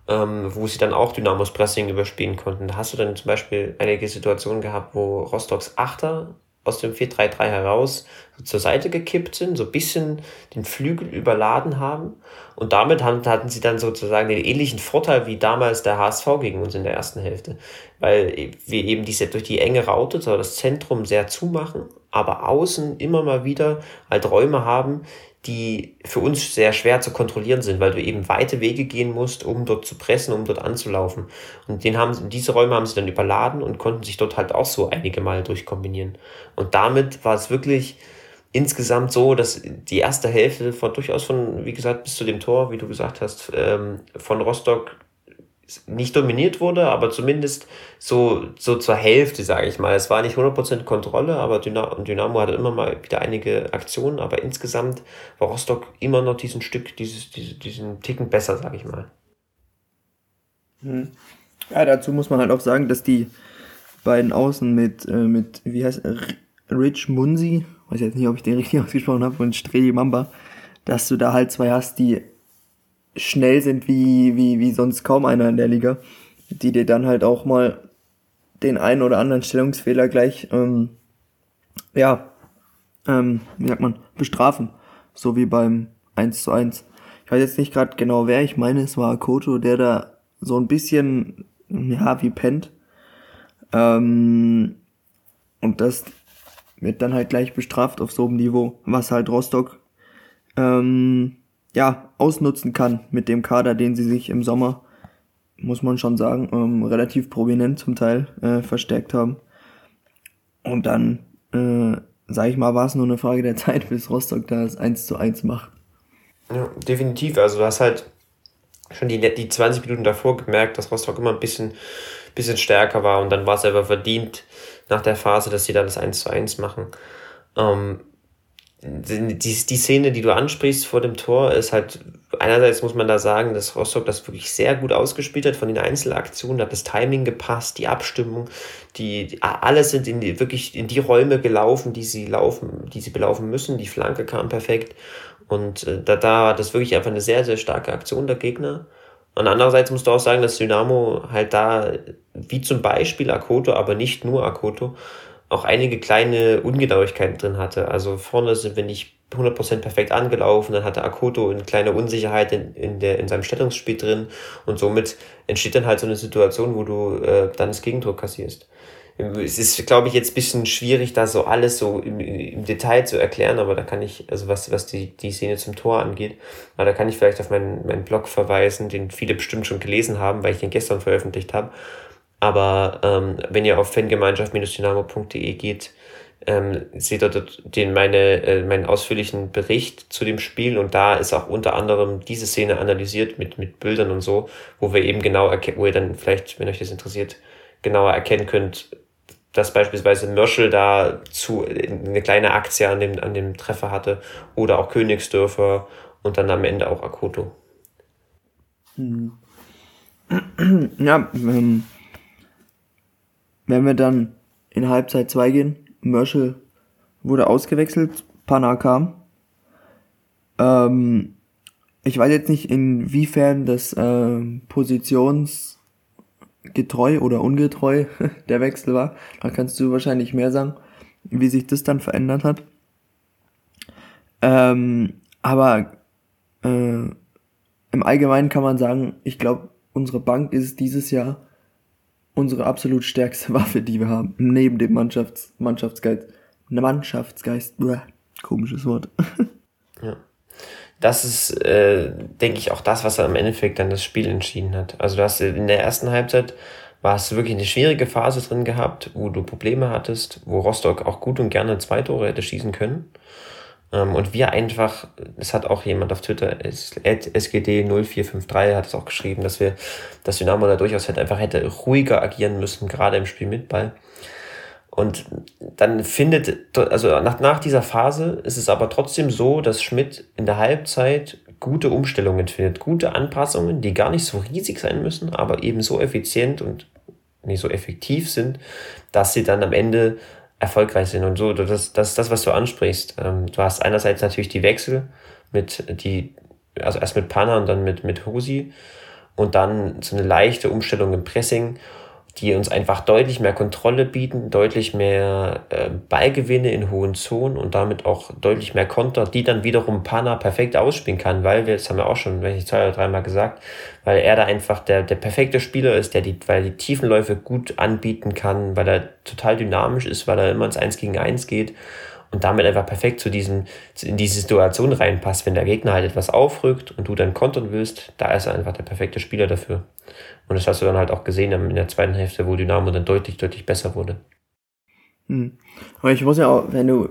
ähm, wo sie dann auch Dynamos Pressing überspielen konnten. Da hast du dann zum Beispiel einige Situationen gehabt, wo Rostocks Achter aus dem 4-3-3 heraus zur Seite gekippt sind, so ein bisschen den Flügel überladen haben. Und damit hatten sie dann sozusagen den ähnlichen Vorteil wie damals der HSV gegen uns in der ersten Hälfte. Weil wir eben diese durch die enge Raute so das Zentrum sehr zumachen, aber außen immer mal wieder halt Räume haben, die für uns sehr schwer zu kontrollieren sind, weil du eben weite Wege gehen musst, um dort zu pressen, um dort anzulaufen. Und den haben, diese Räume haben sie dann überladen und konnten sich dort halt auch so einige Mal durchkombinieren. Und damit war es wirklich insgesamt so, dass die erste Hälfte von durchaus von, wie gesagt, bis zu dem Tor, wie du gesagt hast, ähm, von Rostock nicht dominiert wurde, aber zumindest so, so zur Hälfte, sage ich mal. Es war nicht 100% Kontrolle, aber Dynamo, hatte immer mal wieder einige Aktionen, aber insgesamt war Rostock immer noch diesen Stück, dieses, diese, diesen Ticken besser, sage ich mal. Hm. Ja, dazu muss man halt auch sagen, dass die beiden Außen mit, äh, mit wie heißt Rich Munsi, weiß jetzt nicht, ob ich den richtig <laughs> ausgesprochen habe, und Streli Mamba, dass du da halt zwei hast, die schnell sind wie, wie, wie sonst kaum einer in der Liga, die dir dann halt auch mal den einen oder anderen Stellungsfehler gleich, ähm, ja, ähm, wie sagt man, bestrafen. So wie beim 1 zu 1. Ich weiß jetzt nicht gerade genau wer, ich meine es war Akoto, der da so ein bisschen, ja, wie pennt. Ähm, und das wird dann halt gleich bestraft auf so einem Niveau, was halt Rostock ähm, ja, ausnutzen kann mit dem Kader, den sie sich im Sommer, muss man schon sagen, ähm, relativ prominent zum Teil äh, verstärkt haben. Und dann, äh, sag ich mal, war es nur eine Frage der <laughs> Zeit, bis Rostock das 1 zu 1 macht. Ja, definitiv. Also du hast halt schon die, die 20 Minuten davor gemerkt, dass Rostock immer ein bisschen, bisschen stärker war und dann war es aber verdient nach der Phase, dass sie dann das 1 zu 1 machen. Ähm, die, die Szene, die du ansprichst vor dem Tor, ist halt, einerseits muss man da sagen, dass Rostock das wirklich sehr gut ausgespielt hat von den Einzelaktionen, da hat das Timing gepasst, die Abstimmung, die, die alles sind in die, wirklich in die Räume gelaufen, die sie laufen, die sie belaufen müssen, die Flanke kam perfekt. Und äh, da, da war das wirklich einfach eine sehr, sehr starke Aktion der Gegner. Und andererseits musst du auch sagen, dass Dynamo halt da, wie zum Beispiel Akoto, aber nicht nur Akoto, auch einige kleine Ungenauigkeiten drin hatte. Also vorne sind wir nicht 100% perfekt angelaufen, dann hatte Akoto eine kleine Unsicherheit in, in, der, in seinem Stellungsspiel drin und somit entsteht dann halt so eine Situation, wo du äh, dann das Gegentor kassierst. Es ist, glaube ich, jetzt ein bisschen schwierig, da so alles so im, im Detail zu erklären, aber da kann ich, also was, was die, die Szene zum Tor angeht, aber da kann ich vielleicht auf meinen, meinen Blog verweisen, den viele bestimmt schon gelesen haben, weil ich den gestern veröffentlicht habe. Aber ähm, wenn ihr auf fangemeinschaft-dynamo.de geht, ähm, seht ihr dort den, meine, äh, meinen ausführlichen Bericht zu dem Spiel und da ist auch unter anderem diese Szene analysiert mit, mit Bildern und so, wo wir eben genau erkennen, wo ihr dann vielleicht, wenn euch das interessiert, genauer erkennen könnt, dass beispielsweise Mörschel da zu, eine kleine Aktie an dem, an dem Treffer hatte oder auch Königsdörfer und dann am Ende auch Akoto. Hm. <clears throat> Ja, ähm, wenn wir dann in Halbzeit 2 gehen, Mörschel wurde ausgewechselt, Panna kam. Ähm, ich weiß jetzt nicht, inwiefern das äh, positionsgetreu oder ungetreu <laughs> der Wechsel war. Da kannst du wahrscheinlich mehr sagen, wie sich das dann verändert hat. Ähm, aber äh, im Allgemeinen kann man sagen, ich glaube, unsere Bank ist dieses Jahr unsere absolut stärkste <laughs> Waffe, die wir haben, neben dem Mannschafts Mannschaftsgeist. Mannschaftsgeist, Bäh, komisches Wort. <laughs> ja. Das ist, äh, denke ich, auch das, was am Endeffekt dann das Spiel entschieden hat. Also du hast in der ersten Halbzeit warst du wirklich eine schwierige Phase drin gehabt, wo du Probleme hattest, wo Rostock auch gut und gerne zwei Tore hätte schießen können. Ähm, und wir einfach, es hat auch jemand auf Twitter, SGD0453 hat es auch geschrieben, dass wir, dass Dynamo da durchaus halt einfach hätte ruhiger agieren müssen, gerade im Spiel mit Ball. Und dann findet, also nach, nach dieser Phase ist es aber trotzdem so, dass Schmidt in der Halbzeit gute Umstellungen findet, gute Anpassungen, die gar nicht so riesig sein müssen, aber eben so effizient und nicht so effektiv sind, dass sie dann am Ende erfolgreich sind. Und so, das, das ist das, was du ansprichst. Ähm, du hast einerseits natürlich die Wechsel mit die, also erst mit Panna und dann mit, mit Husi und dann so eine leichte Umstellung im Pressing die uns einfach deutlich mehr Kontrolle bieten, deutlich mehr äh, Ballgewinne in hohen Zonen und damit auch deutlich mehr Konter, die dann wiederum Pana perfekt ausspielen kann, weil wir, das haben wir auch schon, wenn ich zwei oder dreimal gesagt, weil er da einfach der, der perfekte Spieler ist, der die, weil die Tiefenläufe gut anbieten kann, weil er total dynamisch ist, weil er immer ins Eins gegen Eins geht und damit einfach perfekt zu diesem, in diese Situation reinpasst. Wenn der Gegner halt etwas aufrückt und du dann kontern willst, da ist er einfach der perfekte Spieler dafür. Und das hast du dann halt auch gesehen in der zweiten Hälfte, wo Dynamo dann deutlich, deutlich besser wurde. Hm. Aber ich muss ja auch, wenn du,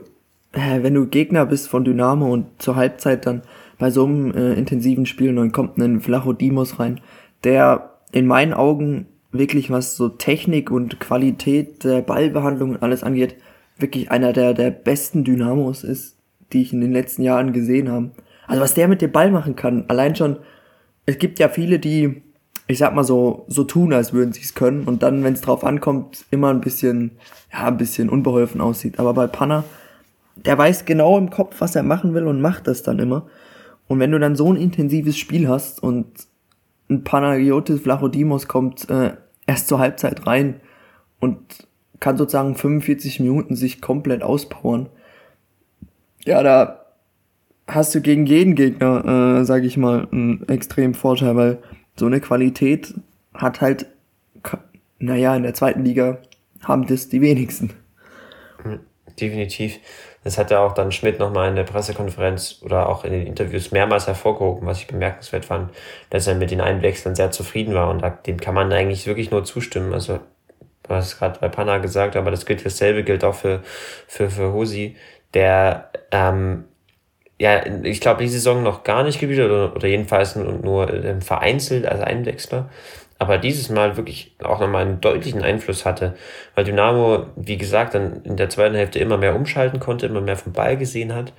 wenn du Gegner bist von Dynamo und zur Halbzeit dann bei so einem äh, intensiven Spiel dann kommt ein Flachodimos rein, der in meinen Augen wirklich was so Technik und Qualität der Ballbehandlung und alles angeht, wirklich einer der, der besten Dynamos ist, die ich in den letzten Jahren gesehen habe. Also was der mit dem Ball machen kann, allein schon, es gibt ja viele, die, ich sag mal so, so tun, als würden sie es können und dann, wenn es drauf ankommt, immer ein bisschen, ja, ein bisschen unbeholfen aussieht. Aber bei Panna, der weiß genau im Kopf, was er machen will und macht das dann immer. Und wenn du dann so ein intensives Spiel hast und ein Panagiotis Vlachodimos kommt äh, erst zur Halbzeit rein und kann sozusagen 45 Minuten sich komplett auspowern. Ja, da hast du gegen jeden Gegner, äh, sage ich mal, einen extremen Vorteil, weil so eine Qualität hat halt, naja, in der zweiten Liga haben das die wenigsten. Definitiv. Das hat ja auch dann Schmidt nochmal in der Pressekonferenz oder auch in den Interviews mehrmals hervorgehoben, was ich bemerkenswert fand, dass er mit den Einwechseln sehr zufrieden war und dem kann man eigentlich wirklich nur zustimmen. Also du hast gerade bei Panna gesagt, aber das gilt dasselbe gilt auch für, für, für Hosi, der ähm, ja, ich glaube, die Saison noch gar nicht gespielt oder, oder jedenfalls nur, nur ähm, vereinzelt als Einwechsler, aber dieses Mal wirklich auch nochmal einen deutlichen Einfluss hatte, weil Dynamo, wie gesagt, dann in der zweiten Hälfte immer mehr umschalten konnte, immer mehr vom Ball gesehen hat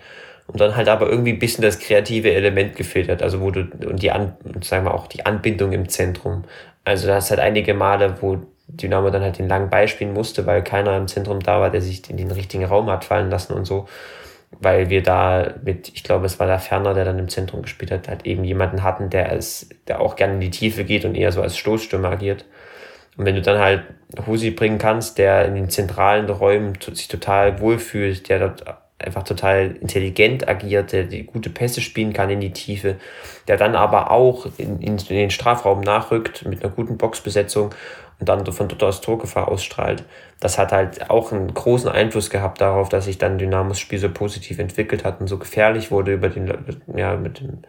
und dann halt aber irgendwie ein bisschen das kreative Element gefehlt hat, also wo du, und die, sagen wir auch die Anbindung im Zentrum. Also da hast halt einige Male, wo Dynamo dann halt den langen Ball spielen musste, weil keiner im Zentrum da war, der sich in den richtigen Raum hat fallen lassen und so. Weil wir da mit, ich glaube, es war der Ferner, der dann im Zentrum gespielt hat, halt eben jemanden hatten, der als, der auch gerne in die Tiefe geht und eher so als Stoßstürmer agiert. Und wenn du dann halt Husi bringen kannst, der in den zentralen Räumen sich total wohlfühlt, der dort einfach total intelligent agiert, der die gute Pässe spielen kann in die Tiefe, der dann aber auch in, in, in den Strafraum nachrückt mit einer guten Boxbesetzung und dann von dort aus Torgefahr ausstrahlt. Das hat halt auch einen großen Einfluss gehabt darauf, dass sich dann Dynamos Spiel so positiv entwickelt hat und so gefährlich wurde über den, ja, mit dem,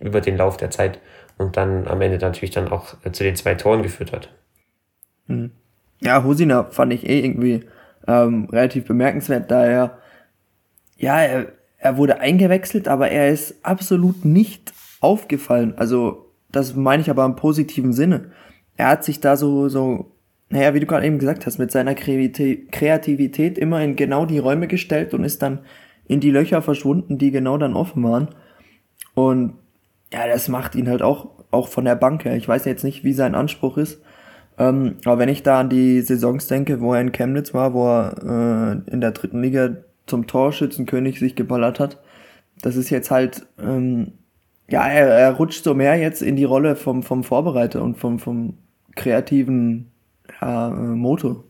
über den Lauf der Zeit und dann am Ende natürlich dann auch zu den zwei Toren geführt hat. Hm. Ja, Hosina fand ich eh irgendwie ähm, relativ bemerkenswert, da er, ja, er, er wurde eingewechselt, aber er ist absolut nicht aufgefallen. Also, das meine ich aber im positiven Sinne er hat sich da so, so naja, wie du gerade eben gesagt hast, mit seiner Kreativität immer in genau die Räume gestellt und ist dann in die Löcher verschwunden, die genau dann offen waren. Und ja, das macht ihn halt auch, auch von der Bank her. Ich weiß jetzt nicht, wie sein Anspruch ist. Ähm, aber wenn ich da an die Saisons denke, wo er in Chemnitz war, wo er äh, in der dritten Liga zum Torschützenkönig sich geballert hat, das ist jetzt halt, ähm, ja, er, er rutscht so mehr jetzt in die Rolle vom, vom Vorbereiter und vom, vom kreativen ja, äh, Motor.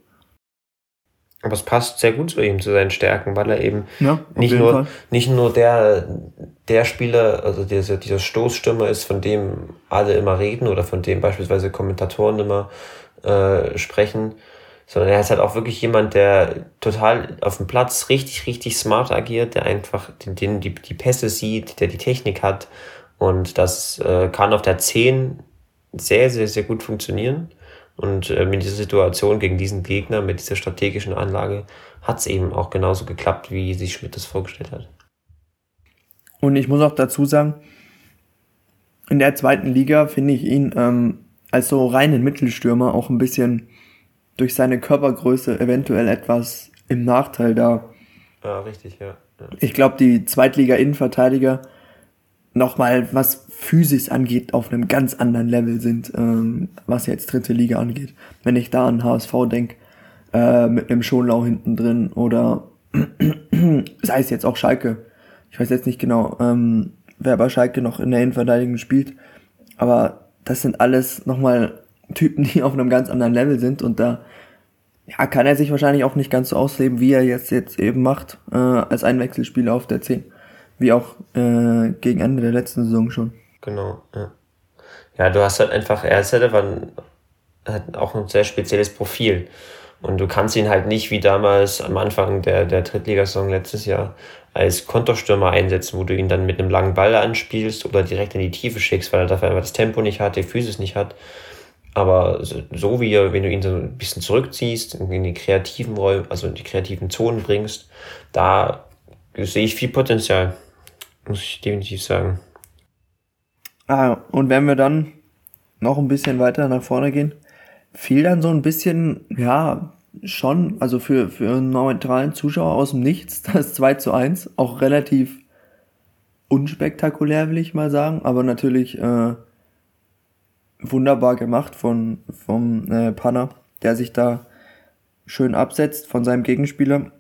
Aber es passt sehr gut zu ihm, zu seinen Stärken, weil er eben ja, nicht, nur, nicht nur der, der Spieler, also dieser, dieser Stoßstürmer ist, von dem alle immer reden oder von dem beispielsweise Kommentatoren immer äh, sprechen, sondern er ist halt auch wirklich jemand, der total auf dem Platz richtig, richtig smart agiert, der einfach den, den, die, die Pässe sieht, der die Technik hat und das äh, kann auf der 10 sehr, sehr, sehr gut funktionieren. Und äh, mit dieser Situation gegen diesen Gegner, mit dieser strategischen Anlage, hat es eben auch genauso geklappt, wie sich Schmidt das vorgestellt hat. Und ich muss auch dazu sagen, in der zweiten Liga finde ich ihn ähm, als so reinen Mittelstürmer auch ein bisschen durch seine Körpergröße eventuell etwas im Nachteil da. Ja, richtig, ja. ja. Ich glaube, die Zweitliga-Innenverteidiger nochmal, was Physis angeht, auf einem ganz anderen Level sind, ähm, was jetzt dritte Liga angeht. Wenn ich da an HSV denke, äh, mit einem Schonlau hinten drin oder <clears throat> sei es jetzt auch Schalke. Ich weiß jetzt nicht genau, ähm, wer bei Schalke noch in der Innenverteidigung spielt, aber das sind alles nochmal Typen, die auf einem ganz anderen Level sind und da ja, kann er sich wahrscheinlich auch nicht ganz so ausleben, wie er jetzt, jetzt eben macht, äh, als Einwechselspieler auf der 10. Wie auch äh, gegen Ende der letzten Saison schon. Genau, ja. Ja, du hast halt einfach, er ist halt auch ein sehr spezielles Profil. Und du kannst ihn halt nicht wie damals am Anfang der, der Drittligasaison letztes Jahr als Konterstürmer einsetzen, wo du ihn dann mit einem langen Ball anspielst oder direkt in die Tiefe schickst, weil er dafür einfach das Tempo nicht hat, die Physis nicht hat. Aber so wie er, wenn du ihn so ein bisschen zurückziehst, in die kreativen Räume, also in die kreativen Zonen bringst, da sehe ich viel Potenzial muss ich definitiv sagen. Ah, und wenn wir dann noch ein bisschen weiter nach vorne gehen, fiel dann so ein bisschen, ja, schon, also für, für einen neutralen Zuschauer aus dem Nichts, <laughs> das 2 zu 1, auch relativ unspektakulär, will ich mal sagen, aber natürlich äh, wunderbar gemacht von vom äh, Panner, der sich da schön absetzt von seinem Gegenspieler,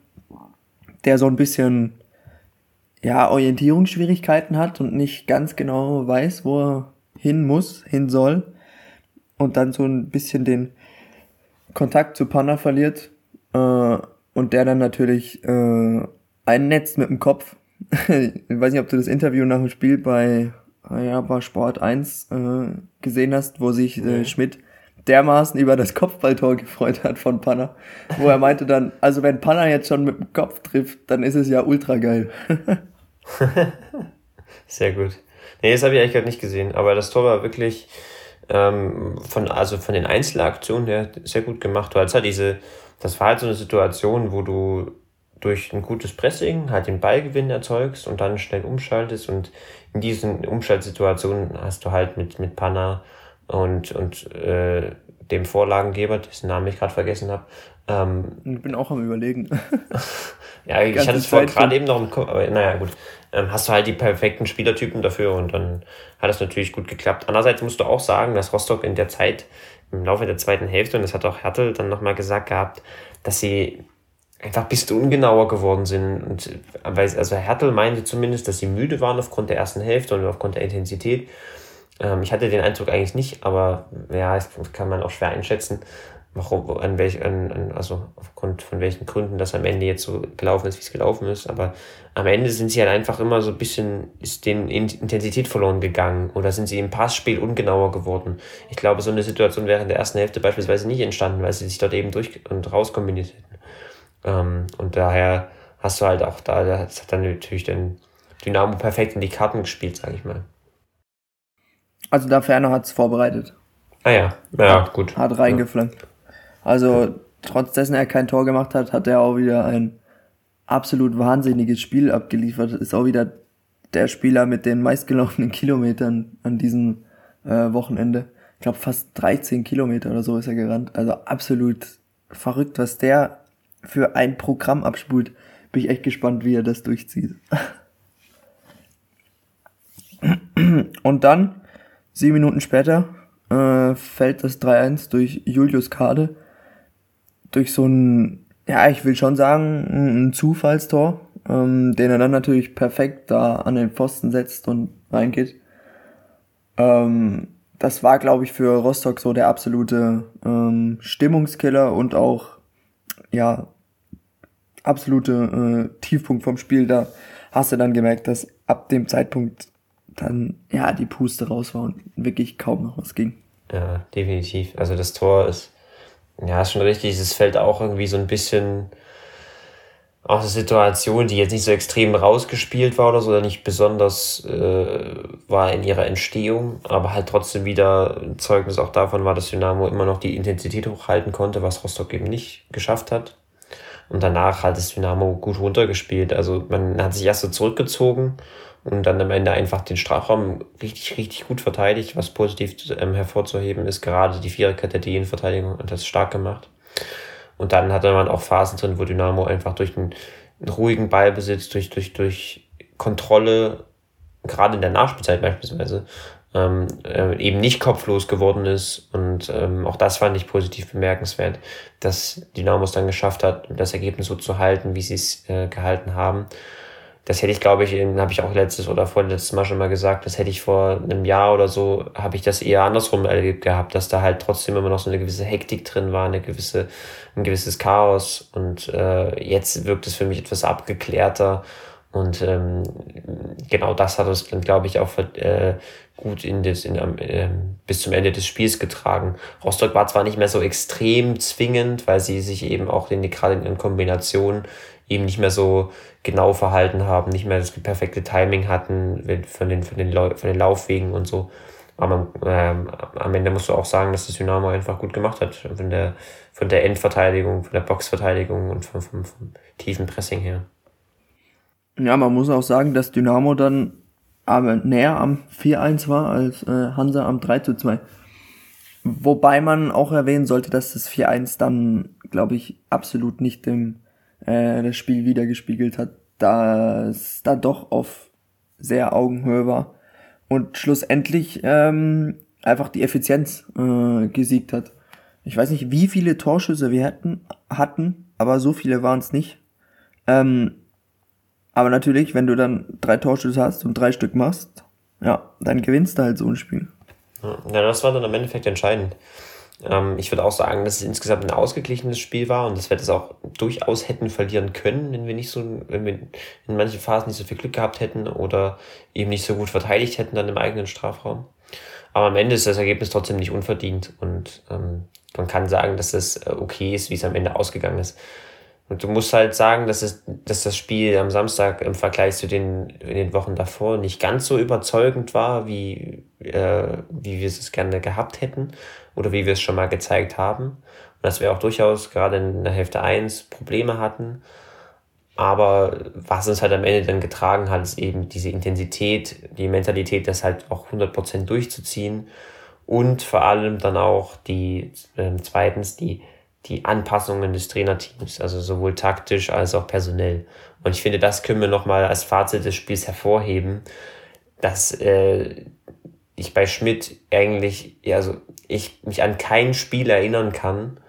der so ein bisschen ja, Orientierungsschwierigkeiten hat und nicht ganz genau weiß, wo er hin muss, hin soll und dann so ein bisschen den Kontakt zu Panna verliert äh, und der dann natürlich äh, einnetzt mit dem Kopf. <laughs> ich weiß nicht, ob du das Interview nach dem Spiel bei, ja, bei Sport 1 äh, gesehen hast, wo sich äh, Schmidt dermaßen über das Kopfballtor gefreut hat von Panna, wo er meinte dann, also wenn Panna jetzt schon mit dem Kopf trifft, dann ist es ja ultra geil. <laughs> Sehr gut. Nee, das habe ich eigentlich gerade nicht gesehen, aber das Tor war wirklich ähm, von, also von den Einzelaktionen her sehr gut gemacht. Du hast halt diese, das war halt so eine Situation, wo du durch ein gutes Pressing halt den Ballgewinn erzeugst und dann schnell umschaltest und in diesen Umschaltsituationen hast du halt mit, mit Panna und, und äh, dem Vorlagengeber, dessen Namen ich gerade vergessen habe, ähm, ich bin auch am Überlegen. <laughs> ja, ich hatte es vorher gerade eben noch im Kopf, aber naja, gut. Ähm, hast du halt die perfekten Spielertypen dafür und dann hat es natürlich gut geklappt. Andererseits musst du auch sagen, dass Rostock in der Zeit, im Laufe der zweiten Hälfte, und das hat auch Hertel dann nochmal gesagt gehabt, dass sie einfach ein bisschen ungenauer geworden sind. Und, also Hertel meinte zumindest, dass sie müde waren aufgrund der ersten Hälfte und aufgrund der Intensität. Ähm, ich hatte den Eindruck eigentlich nicht, aber ja, das kann man auch schwer einschätzen warum, an welch, an, an, also aufgrund von welchen Gründen das am Ende jetzt so gelaufen ist, wie es gelaufen ist. Aber am Ende sind sie halt einfach immer so ein bisschen, ist denen Intensität verloren gegangen oder sind sie im Passspiel ungenauer geworden. Ich glaube, so eine Situation wäre in der ersten Hälfte beispielsweise nicht entstanden, weil sie sich dort eben durch und raus kombiniert hätten. Ähm, und daher hast du halt auch da, das hat dann natürlich den Dynamo perfekt in die Karten gespielt, sage ich mal. Also da Ferner hat es vorbereitet. Ah ja, ja, gut. Hat reingeflankt. Ja. Also, trotz dessen er kein Tor gemacht hat, hat er auch wieder ein absolut wahnsinniges Spiel abgeliefert. Ist auch wieder der Spieler mit den meistgelaufenen <laughs> Kilometern an diesem äh, Wochenende. ich glaube fast 13 Kilometer oder so ist er gerannt. Also absolut verrückt, was der für ein Programm abspult. Bin ich echt gespannt, wie er das durchzieht. <clears throat> Und dann, sieben Minuten später, äh, fällt das 3-1 durch Julius Kade. Durch so ein, ja, ich will schon sagen, ein Zufallstor, ähm, den er dann natürlich perfekt da an den Pfosten setzt und reingeht. Ähm, das war, glaube ich, für Rostock so der absolute ähm, Stimmungskiller und auch, ja, absolute äh, Tiefpunkt vom Spiel. Da hast du dann gemerkt, dass ab dem Zeitpunkt dann, ja, die Puste raus war und wirklich kaum noch was ging. Ja, definitiv. Also das Tor ist, ja, ist schon richtig. Es fällt auch irgendwie so ein bisschen auch eine Situation, die jetzt nicht so extrem rausgespielt war oder so, oder nicht besonders äh, war in ihrer Entstehung, aber halt trotzdem wieder ein Zeugnis auch davon war, dass Dynamo immer noch die Intensität hochhalten konnte, was Rostock eben nicht geschafft hat. Und danach hat es Dynamo gut runtergespielt. Also man hat sich erst so zurückgezogen und dann am Ende einfach den Strafraum richtig, richtig gut verteidigt. Was positiv ähm, hervorzuheben ist, gerade die Viererkette, die Innenverteidigung hat das stark gemacht. Und dann hatte man auch Phasen drin, wo Dynamo einfach durch einen, einen ruhigen Ballbesitz, durch, durch, durch Kontrolle, gerade in der Nachspielzeit beispielsweise, ähm, äh, eben nicht kopflos geworden ist. Und ähm, auch das fand ich positiv bemerkenswert, dass Dynamo es dann geschafft hat, das Ergebnis so zu halten, wie sie es äh, gehalten haben das hätte ich, glaube ich, habe ich auch letztes oder vorletztes Mal schon mal gesagt, das hätte ich vor einem Jahr oder so, habe ich das eher andersrum erlebt gehabt, dass da halt trotzdem immer noch so eine gewisse Hektik drin war, eine gewisse, ein gewisses Chaos. Und äh, jetzt wirkt es für mich etwas abgeklärter. Und ähm, genau das hat uns dann, glaube ich, auch äh, gut in das, in, äh, bis zum Ende des Spiels getragen. Rostock war zwar nicht mehr so extrem zwingend, weil sie sich eben auch in gerade in Kombination eben nicht mehr so genau verhalten haben, nicht mehr das perfekte Timing hatten von den, von den, von den Laufwegen und so. Aber ähm, am Ende musst du auch sagen, dass das Dynamo einfach gut gemacht hat. Von der, von der Endverteidigung, von der Boxverteidigung und vom, vom, vom tiefen Pressing her. Ja, man muss auch sagen, dass Dynamo dann aber näher am 4-1 war als äh, Hansa am 3-2. Wobei man auch erwähnen sollte, dass das 4-1 dann, glaube ich, absolut nicht dem äh, das Spiel wieder gespiegelt hat, da es da doch auf sehr Augenhöhe war und schlussendlich ähm, einfach die Effizienz äh, gesiegt hat. Ich weiß nicht, wie viele Torschüsse wir hatten, hatten aber so viele waren es nicht. Ähm, aber natürlich, wenn du dann drei Torschüsse hast und drei Stück machst, ja, dann gewinnst du halt so ein Spiel. Ja, das war dann im Endeffekt entscheidend. Ähm, ich würde auch sagen, dass es insgesamt ein ausgeglichenes Spiel war und dass wir das auch durchaus hätten verlieren können, wenn wir nicht so, wenn wir in manchen Phasen nicht so viel Glück gehabt hätten oder eben nicht so gut verteidigt hätten dann im eigenen Strafraum. Aber am Ende ist das Ergebnis trotzdem nicht unverdient und ähm, man kann sagen, dass es äh, okay ist, wie es am Ende ausgegangen ist. Und du musst halt sagen, dass, es, dass das Spiel am Samstag im Vergleich zu den, in den Wochen davor nicht ganz so überzeugend war, wie, äh, wie wir es gerne gehabt hätten oder wie wir es schon mal gezeigt haben. Und dass wir auch durchaus gerade in der Hälfte eins Probleme hatten. Aber was uns halt am Ende dann getragen hat, ist eben diese Intensität, die Mentalität, das halt auch 100% durchzuziehen. Und vor allem dann auch die, äh, zweitens, die, die Anpassungen des Trainerteams, also sowohl taktisch als auch personell. Und ich finde, das können wir nochmal als Fazit des Spiels hervorheben, dass äh, ich bei Schmidt eigentlich, ja, also ich mich an kein Spiel erinnern kann,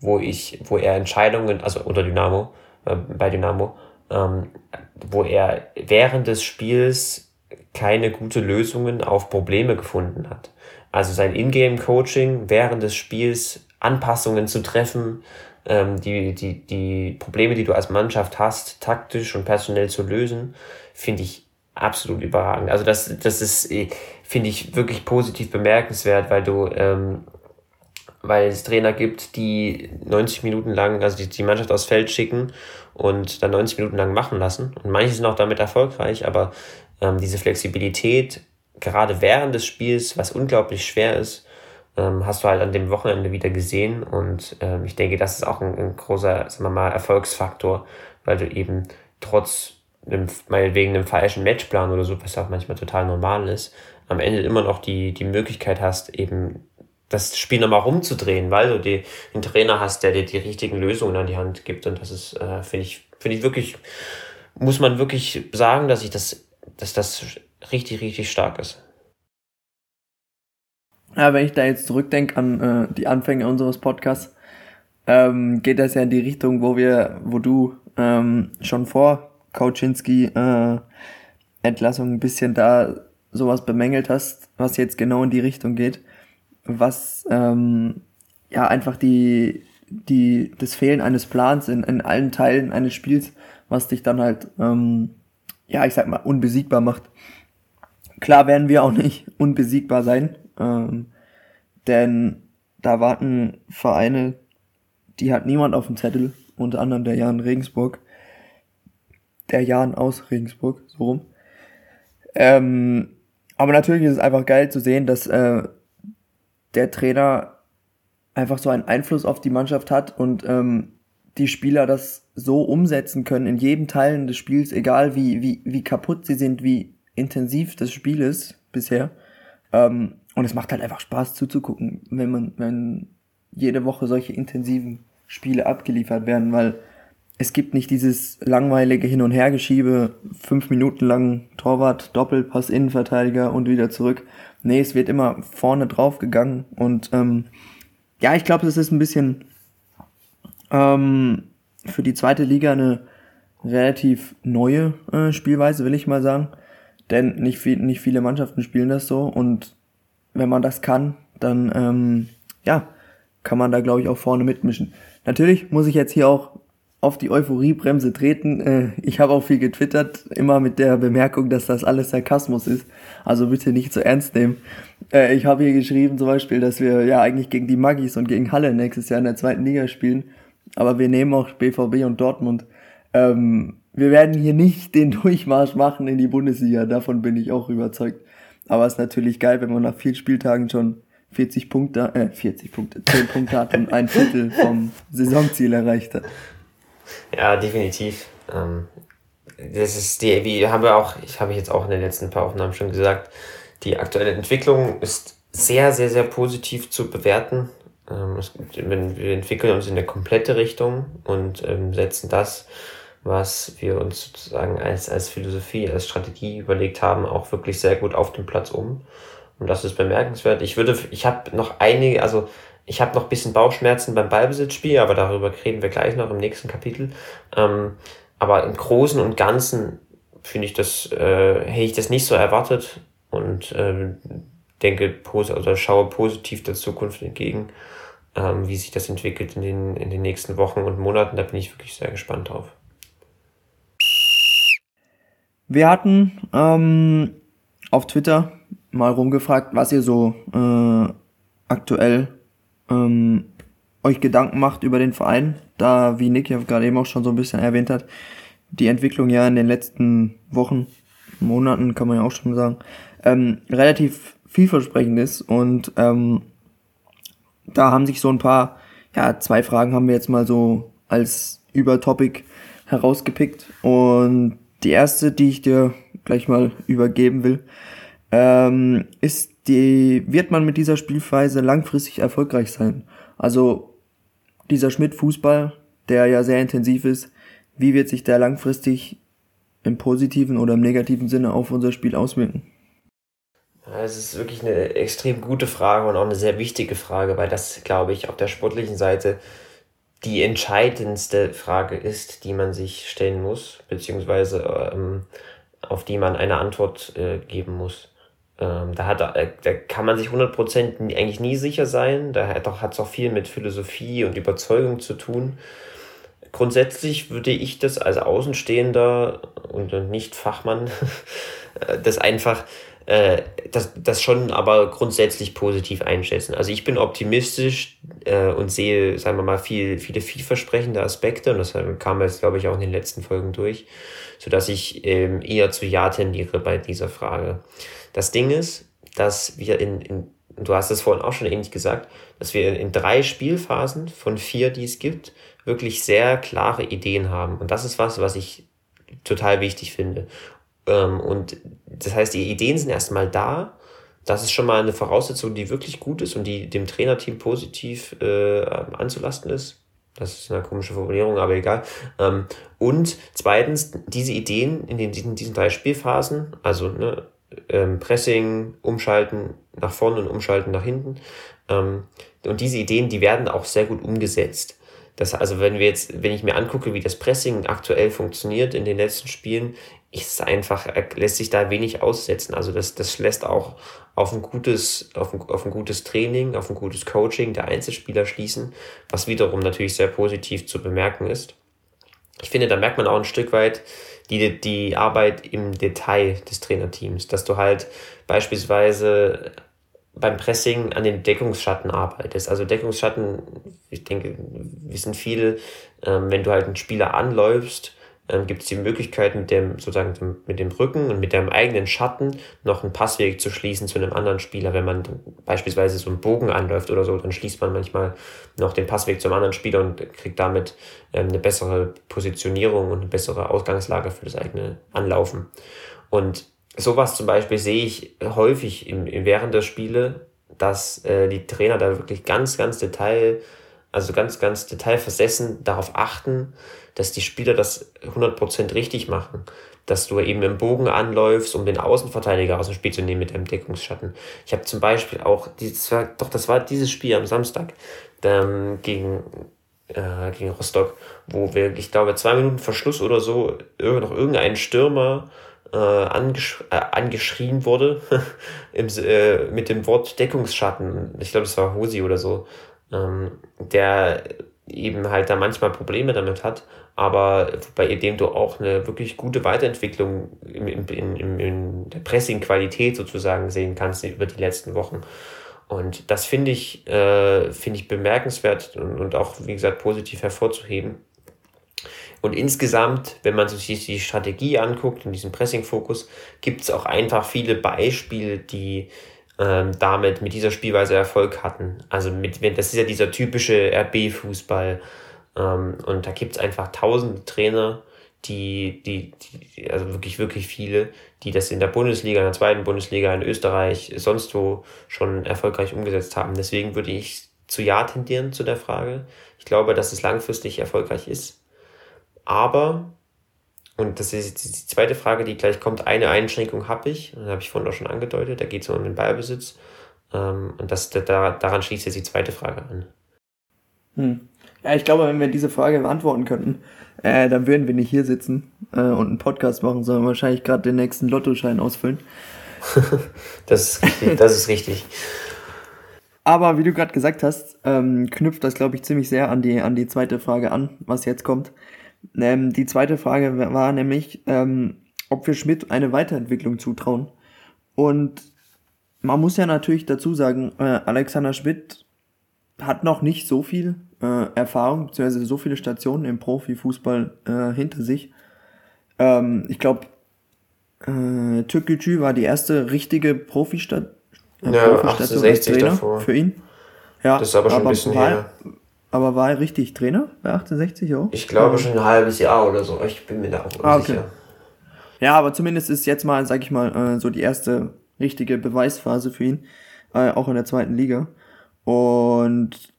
wo ich, wo er Entscheidungen, also oder Dynamo, äh, bei Dynamo, ähm, wo er während des Spiels keine gute Lösungen auf Probleme gefunden hat. Also sein Ingame-Coaching während des Spiels Anpassungen zu treffen, ähm, die, die, die Probleme, die du als Mannschaft hast, taktisch und personell zu lösen, finde ich absolut überragend. Also das, das ist, äh, finde ich, wirklich positiv bemerkenswert, weil du, ähm, weil es Trainer gibt, die 90 Minuten lang, also die, die Mannschaft aufs Feld schicken und dann 90 Minuten lang machen lassen. Und manche sind auch damit erfolgreich, aber ähm, diese Flexibilität, gerade während des Spiels, was unglaublich schwer ist, ähm, hast du halt an dem Wochenende wieder gesehen. Und ähm, ich denke, das ist auch ein, ein großer, sagen wir mal, Erfolgsfaktor, weil du eben trotz einem, meinetwegen einem falschen Matchplan oder so, was auch manchmal total normal ist, am Ende immer noch die, die Möglichkeit hast, eben das Spiel nochmal rumzudrehen, weil du die, den Trainer hast, der dir die richtigen Lösungen an die Hand gibt. Und das ist, äh, finde ich, finde ich wirklich, muss man wirklich sagen, dass ich das, dass das richtig, richtig stark ist. Ja, wenn ich da jetzt zurückdenke an äh, die Anfänge unseres Podcasts, ähm, geht das ja in die Richtung, wo wir, wo du ähm, schon vor Kauczynski äh, Entlassung ein bisschen da sowas bemängelt hast, was jetzt genau in die Richtung geht was ähm, ja einfach die, die, das Fehlen eines Plans in, in allen Teilen eines Spiels, was dich dann halt, ähm, ja, ich sag mal, unbesiegbar macht. Klar werden wir auch nicht unbesiegbar sein, ähm, denn da warten Vereine, die hat niemand auf dem Zettel, unter anderem der Jan Regensburg, der Jan aus Regensburg, so rum. Ähm, aber natürlich ist es einfach geil zu sehen, dass äh, der Trainer einfach so einen Einfluss auf die Mannschaft hat und ähm, die Spieler das so umsetzen können in jedem Teil des Spiels, egal wie, wie, wie kaputt sie sind, wie intensiv das Spiel ist bisher. Ähm, und es macht halt einfach Spaß zuzugucken, wenn man, wenn jede Woche solche intensiven Spiele abgeliefert werden, weil es gibt nicht dieses langweilige Hin- und Hergeschiebe, fünf Minuten lang Torwart, Doppelpass, Innenverteidiger und wieder zurück. Nee, es wird immer vorne drauf gegangen und ähm, ja, ich glaube, das ist ein bisschen ähm, für die zweite Liga eine relativ neue äh, Spielweise, will ich mal sagen. Denn nicht, viel, nicht viele Mannschaften spielen das so und wenn man das kann, dann ähm, ja, kann man da glaube ich auch vorne mitmischen. Natürlich muss ich jetzt hier auch auf die Euphoriebremse treten. Äh, ich habe auch viel getwittert, immer mit der Bemerkung, dass das alles Sarkasmus ist. Also bitte nicht zu ernst nehmen. Äh, ich habe hier geschrieben zum Beispiel, dass wir ja eigentlich gegen die Magis und gegen Halle nächstes Jahr in der zweiten Liga spielen. Aber wir nehmen auch BVB und Dortmund. Ähm, wir werden hier nicht den <laughs> Durchmarsch machen in die Bundesliga, davon bin ich auch überzeugt. Aber es ist natürlich geil, wenn man nach vier Spieltagen schon 40 Punkte, äh, 40 Punkte, 10 Punkte hat und ein Viertel vom Saisonziel erreicht hat. Ja, definitiv. Ähm, das ist die, wie haben wir auch, ich habe jetzt auch in den letzten paar Aufnahmen schon gesagt, die aktuelle Entwicklung ist sehr, sehr, sehr positiv zu bewerten. Ähm, es, wir entwickeln uns in eine komplette Richtung und ähm, setzen das, was wir uns sozusagen als, als Philosophie, als Strategie überlegt haben, auch wirklich sehr gut auf dem Platz um. Und das ist bemerkenswert. Ich würde, ich habe noch einige, also ich habe noch ein bisschen Bauchschmerzen beim Ballbesitzspiel, aber darüber reden wir gleich noch im nächsten Kapitel. Ähm, aber im Großen und Ganzen finde ich das, äh, hätte ich das nicht so erwartet und äh, denke oder also schaue positiv der Zukunft entgegen, ähm, wie sich das entwickelt in den, in den nächsten Wochen und Monaten. Da bin ich wirklich sehr gespannt drauf. Wir hatten ähm, auf Twitter mal rumgefragt, was ihr so äh, aktuell ähm, euch Gedanken macht über den Verein, da, wie Nick ja gerade eben auch schon so ein bisschen erwähnt hat, die Entwicklung ja in den letzten Wochen, Monaten, kann man ja auch schon sagen, ähm, relativ vielversprechend ist. Und ähm, da haben sich so ein paar, ja, zwei Fragen haben wir jetzt mal so als Übertopic herausgepickt. Und die erste, die ich dir gleich mal übergeben will, ähm, ist die, wird man mit dieser Spielweise langfristig erfolgreich sein? Also dieser Schmidt-Fußball, der ja sehr intensiv ist, wie wird sich der langfristig im positiven oder im negativen Sinne auf unser Spiel auswirken? Es ist wirklich eine extrem gute Frage und auch eine sehr wichtige Frage, weil das, glaube ich, auf der sportlichen Seite die entscheidendste Frage ist, die man sich stellen muss, beziehungsweise ähm, auf die man eine Antwort äh, geben muss. Ähm, da, hat, äh, da kann man sich 100% eigentlich nie sicher sein. Da hat es auch viel mit Philosophie und Überzeugung zu tun. Grundsätzlich würde ich das als Außenstehender und nicht Fachmann <laughs> das einfach äh, das, das schon aber grundsätzlich positiv einschätzen. Also ich bin optimistisch äh, und sehe, sagen wir mal, viel, viele vielversprechende Aspekte und das kam jetzt, glaube ich, auch in den letzten Folgen durch, sodass ich ähm, eher zu Ja tendiere bei dieser Frage. Das Ding ist, dass wir in, in du hast es vorhin auch schon ähnlich gesagt, dass wir in drei Spielphasen von vier, die es gibt, wirklich sehr klare Ideen haben. Und das ist was, was ich total wichtig finde. Ähm, und das heißt, die Ideen sind erstmal da. das ist schon mal eine Voraussetzung, die wirklich gut ist und die dem Trainerteam positiv äh, anzulasten ist. Das ist eine komische Formulierung, aber egal. Ähm, und zweitens, diese Ideen in, den, in diesen drei Spielphasen, also ne, ähm, Pressing, Umschalten nach vorne und Umschalten nach hinten, ähm, und diese Ideen, die werden auch sehr gut umgesetzt. Das, also wenn wir jetzt, wenn ich mir angucke, wie das Pressing aktuell funktioniert in den letzten Spielen, ist einfach, lässt sich da wenig aussetzen. Also das, das lässt auch auf ein gutes, auf ein, auf ein gutes Training, auf ein gutes Coaching der Einzelspieler schließen, was wiederum natürlich sehr positiv zu bemerken ist. Ich finde, da merkt man auch ein Stück weit die, die Arbeit im Detail des Trainerteams, dass du halt beispielsweise beim Pressing an den Deckungsschatten arbeitest. Also Deckungsschatten, ich denke, wir sind viele, ähm, wenn du halt einen Spieler anläufst, ähm, gibt es die Möglichkeit, mit dem, sozusagen mit dem Rücken und mit deinem eigenen Schatten noch einen Passweg zu schließen zu einem anderen Spieler. Wenn man beispielsweise so einen Bogen anläuft oder so, dann schließt man manchmal noch den Passweg zum anderen Spieler und kriegt damit ähm, eine bessere Positionierung und eine bessere Ausgangslage für das eigene Anlaufen. Und sowas zum Beispiel sehe ich häufig im, im während der Spiele, dass äh, die Trainer da wirklich ganz, ganz detail, also ganz, ganz detailversessen darauf achten, dass die Spieler das 100% richtig machen. Dass du eben im Bogen anläufst, um den Außenverteidiger aus dem Spiel zu nehmen mit deinem Deckungsschatten. Ich habe zum Beispiel auch, dieses doch, das war dieses Spiel am Samstag ähm, gegen, äh, gegen Rostock, wo wir, ich glaube, zwei Minuten Verschluss oder so, noch irgendein Stürmer äh, angesch äh, angeschrien wurde <laughs> im, äh, mit dem Wort Deckungsschatten. Ich glaube, das war Hosi oder so, ähm, der eben halt da manchmal Probleme damit hat, aber bei dem du auch eine wirklich gute Weiterentwicklung in, in, in, in der Pressing-Qualität sozusagen sehen kannst über die letzten Wochen. Und das finde ich, äh, finde ich bemerkenswert und, und auch, wie gesagt, positiv hervorzuheben. Und insgesamt, wenn man sich die Strategie anguckt und diesen Pressing-Fokus, gibt es auch einfach viele Beispiele, die ähm, damit mit dieser Spielweise Erfolg hatten. Also mit, das ist ja dieser typische RB-Fußball. Ähm, und da gibt es einfach tausende Trainer, die, die, die, also wirklich, wirklich viele, die das in der Bundesliga, in der zweiten Bundesliga, in Österreich, sonst wo schon erfolgreich umgesetzt haben. Deswegen würde ich zu Ja tendieren zu der Frage. Ich glaube, dass es langfristig erfolgreich ist. Aber, und das ist die zweite Frage, die gleich kommt, eine Einschränkung habe ich, das habe ich vorhin auch schon angedeutet, da geht es um den Ballbesitz. Ähm, und das, da, daran schließt jetzt die zweite Frage an. Hm. Ja, ich glaube, wenn wir diese Frage beantworten könnten, äh, dann würden wir nicht hier sitzen äh, und einen Podcast machen, sondern wahrscheinlich gerade den nächsten Lottoschein ausfüllen. <laughs> das, ist richtig, das ist richtig. Aber wie du gerade gesagt hast, ähm, knüpft das, glaube ich, ziemlich sehr an die, an die zweite Frage an, was jetzt kommt. Ähm, die zweite Frage war nämlich, ähm, ob wir Schmidt eine Weiterentwicklung zutrauen. Und man muss ja natürlich dazu sagen, äh, Alexander Schmidt hat noch nicht so viel äh, Erfahrung, beziehungsweise so viele Stationen im Profifußball äh, hinter sich. Ähm, ich glaube, äh, Türkgücü war die erste richtige Profistat äh, ja, Profistation als Trainer davor. für ihn. Ja, das ist aber schon aber ein bisschen war, her. Aber war er richtig Trainer bei 1860 auch? Ich glaube schon ein halbes Jahr oder so. Ich bin mir da auch ah. Okay. Ja, aber zumindest ist jetzt mal, sag ich mal, äh, so die erste richtige Beweisphase für ihn, äh, auch in der zweiten Liga. Und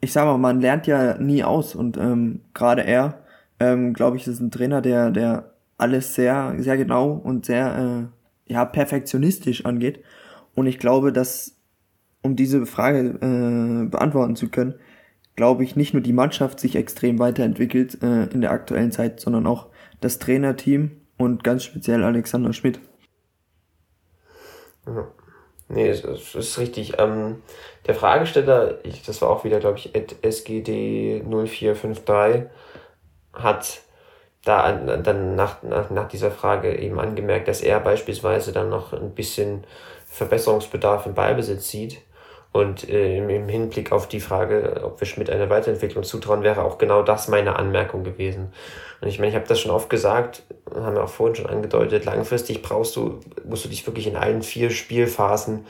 ich sag mal, man lernt ja nie aus und ähm, gerade er, ähm, glaube ich, ist ein Trainer, der, der alles sehr, sehr genau und sehr äh, ja, perfektionistisch angeht. Und ich glaube, dass, um diese Frage äh, beantworten zu können, glaube ich, nicht nur die Mannschaft sich extrem weiterentwickelt äh, in der aktuellen Zeit, sondern auch das Trainerteam und ganz speziell Alexander Schmidt. Nee, das ist richtig. Ähm, der Fragesteller, ich, das war auch wieder, glaube ich, SGD0453, hat da dann nach, nach, nach dieser Frage eben angemerkt, dass er beispielsweise dann noch ein bisschen Verbesserungsbedarf im Ballbesitz sieht und äh, im Hinblick auf die Frage, ob wir Schmidt eine Weiterentwicklung zutrauen, wäre auch genau das meine Anmerkung gewesen. Und ich meine, ich habe das schon oft gesagt, haben wir auch vorhin schon angedeutet, langfristig brauchst du, musst du dich wirklich in allen vier Spielphasen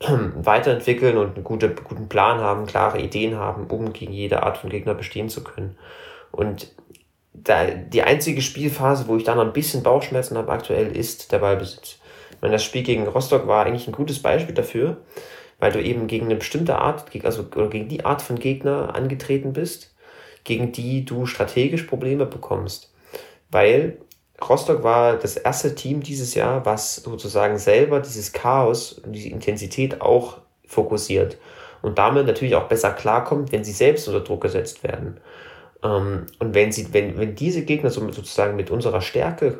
<clears throat> weiterentwickeln und einen gute, guten Plan haben, klare Ideen haben, um gegen jede Art von Gegner bestehen zu können. Und da, die einzige Spielphase, wo ich da noch ein bisschen Bauchschmerzen habe aktuell, ist der Ballbesitz. Ich meine, das Spiel gegen Rostock war eigentlich ein gutes Beispiel dafür, weil du eben gegen eine bestimmte Art, also gegen die Art von Gegner angetreten bist, gegen die du strategisch Probleme bekommst. Weil Rostock war das erste Team dieses Jahr, was sozusagen selber dieses Chaos, diese Intensität auch fokussiert und damit natürlich auch besser klarkommt, wenn sie selbst unter Druck gesetzt werden. Ähm, und wenn, sie, wenn, wenn diese Gegner sozusagen mit unserer Stärke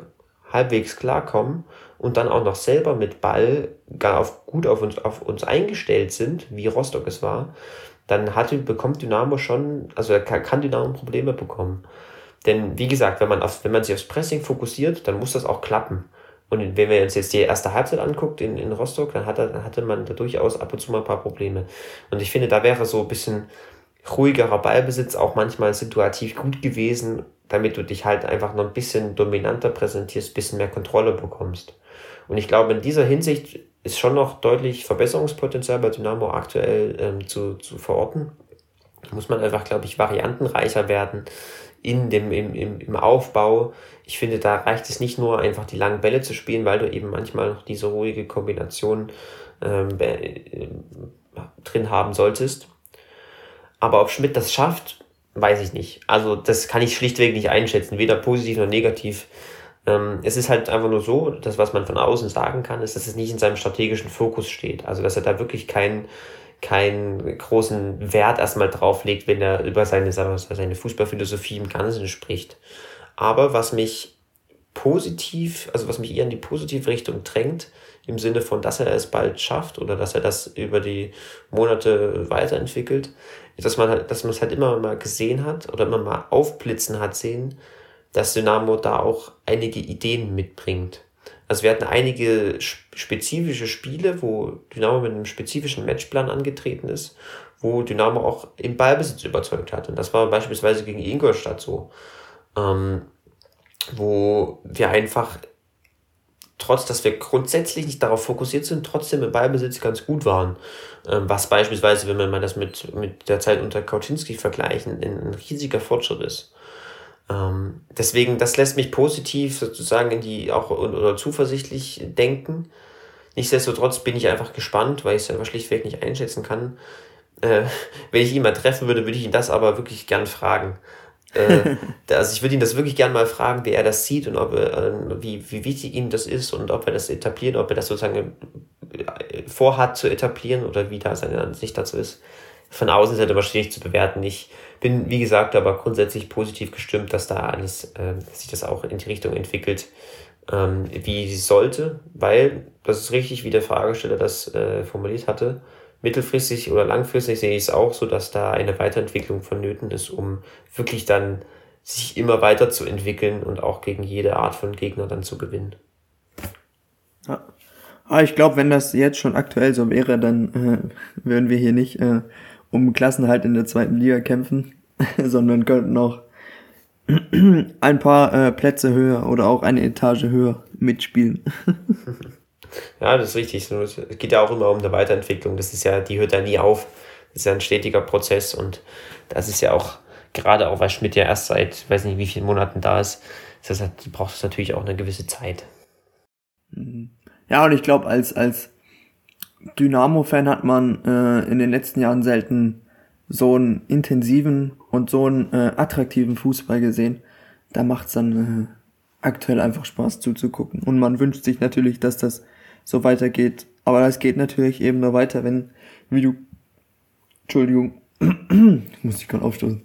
halbwegs klarkommen und dann auch noch selber mit Ball gar auf, gut auf uns, auf uns eingestellt sind, wie Rostock es war, dann hat, bekommt Dynamo schon, also kann, Dynamo Probleme bekommen. Denn wie gesagt, wenn man, auf, wenn man sich aufs Pressing fokussiert, dann muss das auch klappen. Und wenn wir uns jetzt die erste Halbzeit anguckt in, in Rostock, dann, hat, dann hatte man da durchaus ab und zu mal ein paar Probleme. Und ich finde, da wäre so ein bisschen ruhigerer Ballbesitz auch manchmal situativ gut gewesen, damit du dich halt einfach noch ein bisschen dominanter präsentierst, ein bisschen mehr Kontrolle bekommst. Und ich glaube, in dieser Hinsicht ist schon noch deutlich Verbesserungspotenzial bei Dynamo aktuell ähm, zu, zu verorten. Da muss man einfach, glaube ich, variantenreicher werden in dem, im, im, im Aufbau. Ich finde, da reicht es nicht nur einfach die langen Bälle zu spielen, weil du eben manchmal noch diese ruhige Kombination ähm, äh, drin haben solltest. Aber ob Schmidt das schafft, weiß ich nicht. Also das kann ich schlichtweg nicht einschätzen, weder positiv noch negativ. Ähm, es ist halt einfach nur so, dass was man von außen sagen kann, ist, dass es nicht in seinem strategischen Fokus steht. Also dass er da wirklich keinen keinen großen Wert erstmal drauf legt, wenn er über seine, seine Fußballphilosophie im Ganzen spricht. Aber was mich positiv, also was mich eher in die positive Richtung drängt, im Sinne von, dass er es bald schafft oder dass er das über die Monate weiterentwickelt, ist, dass man halt, dass man es halt immer mal gesehen hat oder immer mal aufblitzen hat sehen, dass Dynamo da auch einige Ideen mitbringt. Also wir hatten einige spezifische Spiele, wo Dynamo mit einem spezifischen Matchplan angetreten ist, wo Dynamo auch im Ballbesitz überzeugt hat. Und das war beispielsweise gegen Ingolstadt so, ähm, wo wir einfach, trotz dass wir grundsätzlich nicht darauf fokussiert sind, trotzdem im Ballbesitz ganz gut waren. Ähm, was beispielsweise, wenn wir mal das mit, mit der Zeit unter Kauczynski vergleichen, ein riesiger Fortschritt ist. Ähm, deswegen, das lässt mich positiv sozusagen in die auch oder zuversichtlich denken. Nichtsdestotrotz bin ich einfach gespannt, weil ich es einfach schlichtweg nicht einschätzen kann. Äh, <laughs> wenn ich ihn mal treffen würde, würde ich ihn das aber wirklich gern fragen. äh, <laughs> also ich würde ihn das wirklich gern mal fragen, wie er das sieht und ob er, äh, wie, wie wichtig ihm das ist und ob er das etabliert, ob er das sozusagen äh, vorhat zu etablieren oder wie da seine Ansicht dazu ist. Von außen ist halt immer schwierig zu bewerten. Ich bin, wie gesagt, aber grundsätzlich positiv gestimmt, dass da alles, äh, sich das auch in die Richtung entwickelt, ähm, wie sie sollte, weil, das ist richtig, wie der Fragesteller das äh, formuliert hatte, mittelfristig oder langfristig sehe ich es auch so, dass da eine Weiterentwicklung vonnöten ist, um wirklich dann sich immer weiter zu entwickeln und auch gegen jede Art von Gegner dann zu gewinnen. Ja. Aber ich glaube, wenn das jetzt schon aktuell so wäre, dann äh, würden wir hier nicht äh, um Klassenhalt in der zweiten Liga kämpfen, <laughs> sondern könnten auch ein paar äh, Plätze höher oder auch eine Etage höher mitspielen. <laughs> ja, das ist richtig. Es geht ja auch immer um eine Weiterentwicklung. Das ist ja, die hört ja nie auf. Das ist ja ein stetiger Prozess und das ist ja auch, gerade auch weil Schmidt ja erst seit, weiß nicht wie vielen Monaten da ist, das hat, braucht es natürlich auch eine gewisse Zeit. Mhm. Ja, und ich glaube, als, als Dynamo-Fan hat man äh, in den letzten Jahren selten so einen intensiven und so einen äh, attraktiven Fußball gesehen. Da macht's dann äh, aktuell einfach Spaß zuzugucken. Und man wünscht sich natürlich, dass das so weitergeht. Aber das geht natürlich eben nur weiter, wenn, wie du, Entschuldigung, <clears throat> muss ich gerade aufstoßen,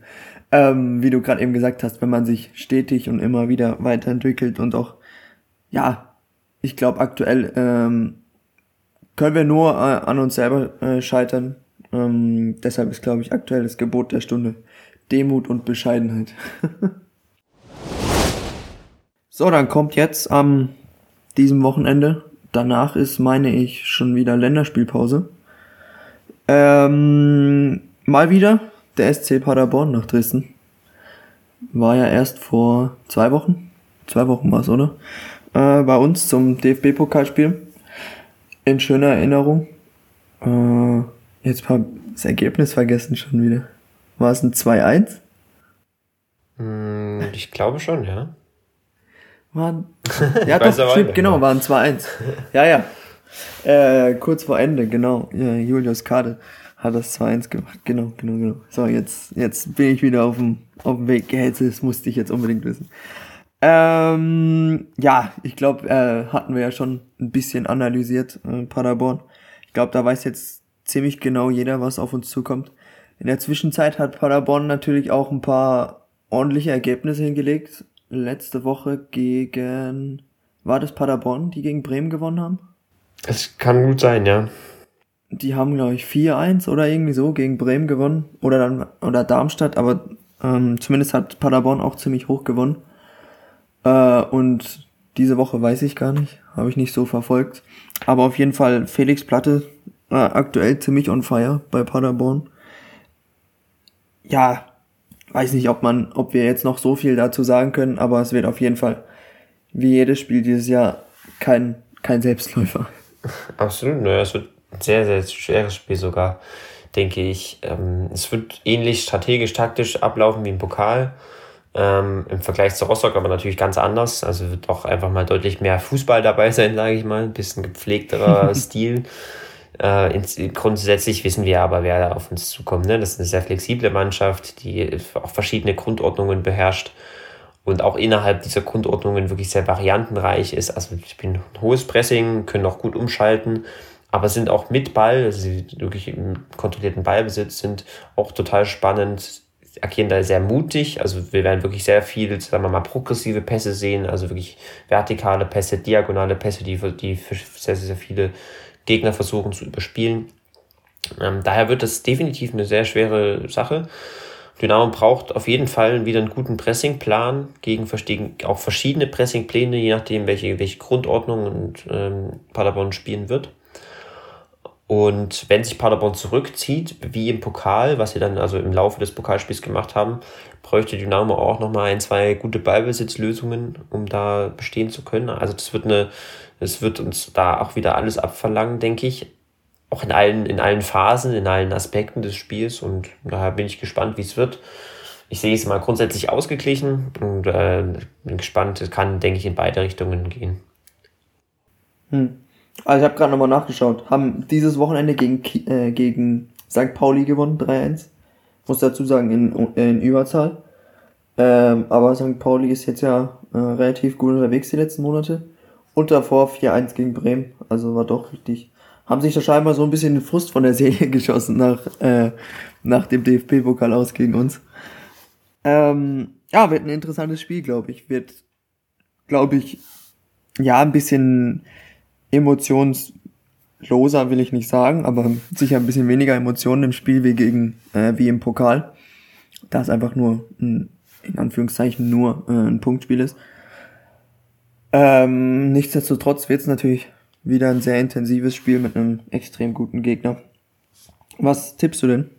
ähm, wie du gerade eben gesagt hast, wenn man sich stetig und immer wieder weiterentwickelt und auch, ja, ich glaube aktuell ähm, können wir nur äh, an uns selber äh, scheitern. Ähm, deshalb ist, glaube ich, aktuell das Gebot der Stunde Demut und Bescheidenheit. <laughs> so, dann kommt jetzt am diesem Wochenende. Danach ist, meine ich, schon wieder Länderspielpause. Ähm, mal wieder der SC Paderborn nach Dresden. War ja erst vor zwei Wochen. Zwei Wochen war es, oder? Äh, bei uns zum DFB-Pokalspiel in schöner Erinnerung. Äh, jetzt mal das Ergebnis vergessen schon wieder. War es ein 2-1? Hm, ich glaube schon, ja. Waren, <laughs> ja, doch, stimmt, genau, waren 2-1. <laughs> Ja, ja. Äh, kurz vor Ende, genau. Ja, Julius Kade hat das 2-1 gemacht. Genau, genau, genau. So, jetzt, jetzt bin ich wieder auf dem, auf dem Weg. Ja, das musste ich jetzt unbedingt wissen. Ähm, ja, ich glaube, äh, hatten wir ja schon ein bisschen analysiert, äh, Paderborn. Ich glaube, da weiß jetzt ziemlich genau jeder, was auf uns zukommt. In der Zwischenzeit hat Paderborn natürlich auch ein paar ordentliche Ergebnisse hingelegt. Letzte Woche gegen, war das Paderborn, die gegen Bremen gewonnen haben? Es kann gut sein, ja. Die haben, glaube ich, 4-1 oder irgendwie so gegen Bremen gewonnen. Oder dann, oder Darmstadt, aber ähm, zumindest hat Paderborn auch ziemlich hoch gewonnen. Äh, und diese Woche weiß ich gar nicht, habe ich nicht so verfolgt. Aber auf jeden Fall Felix Platte äh, aktuell ziemlich on fire bei Paderborn. Ja, weiß nicht, ob man, ob wir jetzt noch so viel dazu sagen können, aber es wird auf jeden Fall wie jedes Spiel dieses Jahr kein kein Selbstläufer. Absolut, ne, es wird ein sehr sehr schweres Spiel sogar, denke ich. Ähm, es wird ähnlich strategisch taktisch ablaufen wie im Pokal. Ähm, Im Vergleich zu Rostock aber natürlich ganz anders. Also wird auch einfach mal deutlich mehr Fußball dabei sein, sage ich mal. Ein bisschen gepflegterer <laughs> Stil. Äh, ins, grundsätzlich wissen wir aber, wer da auf uns zukommt. Ne? Das ist eine sehr flexible Mannschaft, die auch verschiedene Grundordnungen beherrscht und auch innerhalb dieser Grundordnungen wirklich sehr variantenreich ist. Also ich bin ein hohes Pressing, können auch gut umschalten, aber sind auch mit Ball, also sie wirklich im kontrollierten Ballbesitz sind, auch total spannend, agieren da sehr mutig. Also wir werden wirklich sehr viel, sagen wir mal, progressive Pässe sehen, also wirklich vertikale Pässe, diagonale Pässe, die, die für sehr, sehr viele Gegner versuchen zu überspielen. Ähm, daher wird das definitiv eine sehr schwere Sache. Dynamo braucht auf jeden Fall wieder einen guten Pressingplan gegen auch verschiedene Pressingpläne, je nachdem, welche, welche Grundordnung und ähm, Paderborn spielen wird. Und wenn sich Paderborn zurückzieht, wie im Pokal, was sie dann also im Laufe des Pokalspiels gemacht haben, bräuchte Dynamo auch nochmal ein, zwei gute Ballbesitzlösungen, um da bestehen zu können. Also das wird eine, es wird uns da auch wieder alles abverlangen, denke ich. Auch in allen, in allen Phasen, in allen Aspekten des Spiels. Und daher bin ich gespannt, wie es wird. Ich sehe es mal grundsätzlich ausgeglichen und äh, bin gespannt. Es kann, denke ich, in beide Richtungen gehen. Hm. Also ich habe gerade nochmal nachgeschaut. Haben dieses Wochenende gegen, äh, gegen St. Pauli gewonnen, 3-1. Muss dazu sagen, in, in Überzahl. Ähm, aber St. Pauli ist jetzt ja äh, relativ gut unterwegs die letzten Monate. Und davor 4-1 gegen Bremen. Also war doch richtig. Haben sich da scheinbar so ein bisschen den Frust von der Serie <laughs> geschossen nach, äh, nach dem DFB-Pokal aus gegen uns. Ähm, ja, wird ein interessantes Spiel, glaube ich. Wird, glaube ich, ja, ein bisschen emotionsloser will ich nicht sagen, aber sicher ein bisschen weniger Emotionen im Spiel wie gegen äh, wie im Pokal. Da es einfach nur ein, in Anführungszeichen nur äh, ein Punktspiel ist. Ähm, nichtsdestotrotz wird es natürlich wieder ein sehr intensives Spiel mit einem extrem guten Gegner. Was tippst du denn?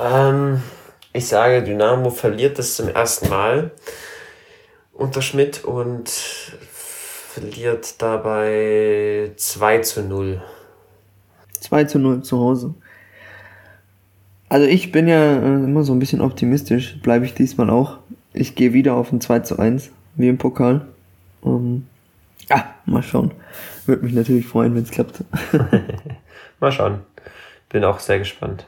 Ähm, ich sage, Dynamo verliert das zum ersten Mal unter Schmidt und verliert dabei 2 zu 0. 2 zu 0 zu Hause. Also ich bin ja äh, immer so ein bisschen optimistisch, bleibe ich diesmal auch. Ich gehe wieder auf ein 2 zu 1, wie im Pokal. Um, ah, mal schauen. Würde mich natürlich freuen, wenn es klappt. <laughs> mal schauen. Bin auch sehr gespannt.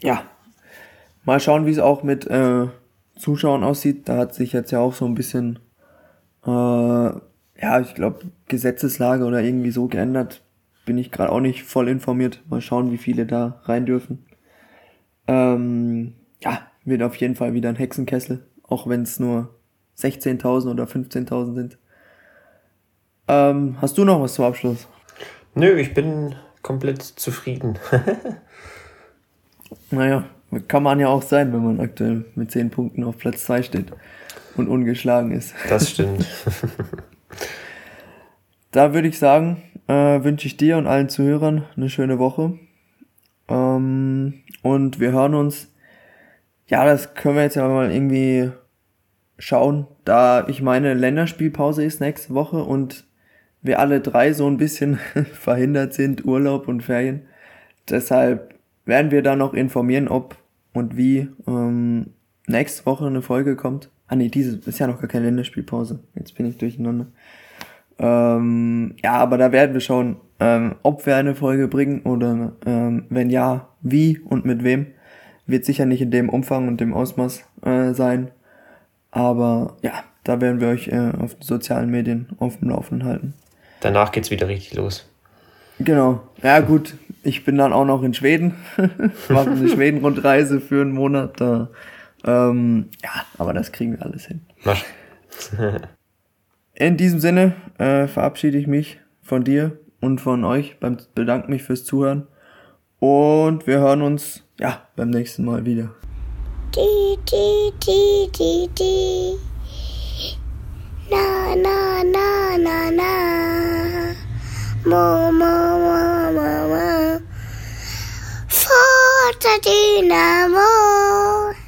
Ja. Mal schauen, wie es auch mit äh, Zuschauern aussieht. Da hat sich jetzt ja auch so ein bisschen äh, ja, ich glaube, Gesetzeslage oder irgendwie so geändert. Bin ich gerade auch nicht voll informiert. Mal schauen, wie viele da rein dürfen. Ähm, ja, wird auf jeden Fall wieder ein Hexenkessel, auch wenn es nur 16.000 oder 15.000 sind. Ähm, hast du noch was zum Abschluss? Nö, ich bin komplett zufrieden. <laughs> naja, kann man ja auch sein, wenn man aktuell mit 10 Punkten auf Platz 2 steht und ungeschlagen ist. Das stimmt. <laughs> da würde ich sagen, äh, wünsche ich dir und allen Zuhörern eine schöne Woche. Ähm, und wir hören uns. Ja, das können wir jetzt ja mal irgendwie schauen, da ich meine Länderspielpause ist nächste Woche und wir alle drei so ein bisschen <laughs> verhindert sind, Urlaub und Ferien. Deshalb werden wir da noch informieren, ob und wie ähm, nächste Woche eine Folge kommt. Ah nee, diese ist ja noch gar keine Länderspielpause. Jetzt bin ich durcheinander. Ähm, ja, aber da werden wir schauen, ähm, ob wir eine Folge bringen oder ähm, wenn ja, wie und mit wem. Wird sicher nicht in dem Umfang und dem Ausmaß äh, sein. Aber ja, da werden wir euch äh, auf den sozialen Medien auf dem Laufenden halten. Danach geht's wieder richtig los. Genau. Ja gut, ich bin dann auch noch in Schweden. <laughs> Mache eine Schweden-Rundreise für einen Monat. Da, ähm, ja, aber das kriegen wir alles hin. In diesem Sinne äh, verabschiede ich mich von dir und von euch. Beim, bedanke mich fürs Zuhören. Und wir hören uns ja beim nächsten Mal wieder. Di, di, di, di, di. Na, na, na, na, na. Mo, mo, mo, mo, mo. Forza Dynamo.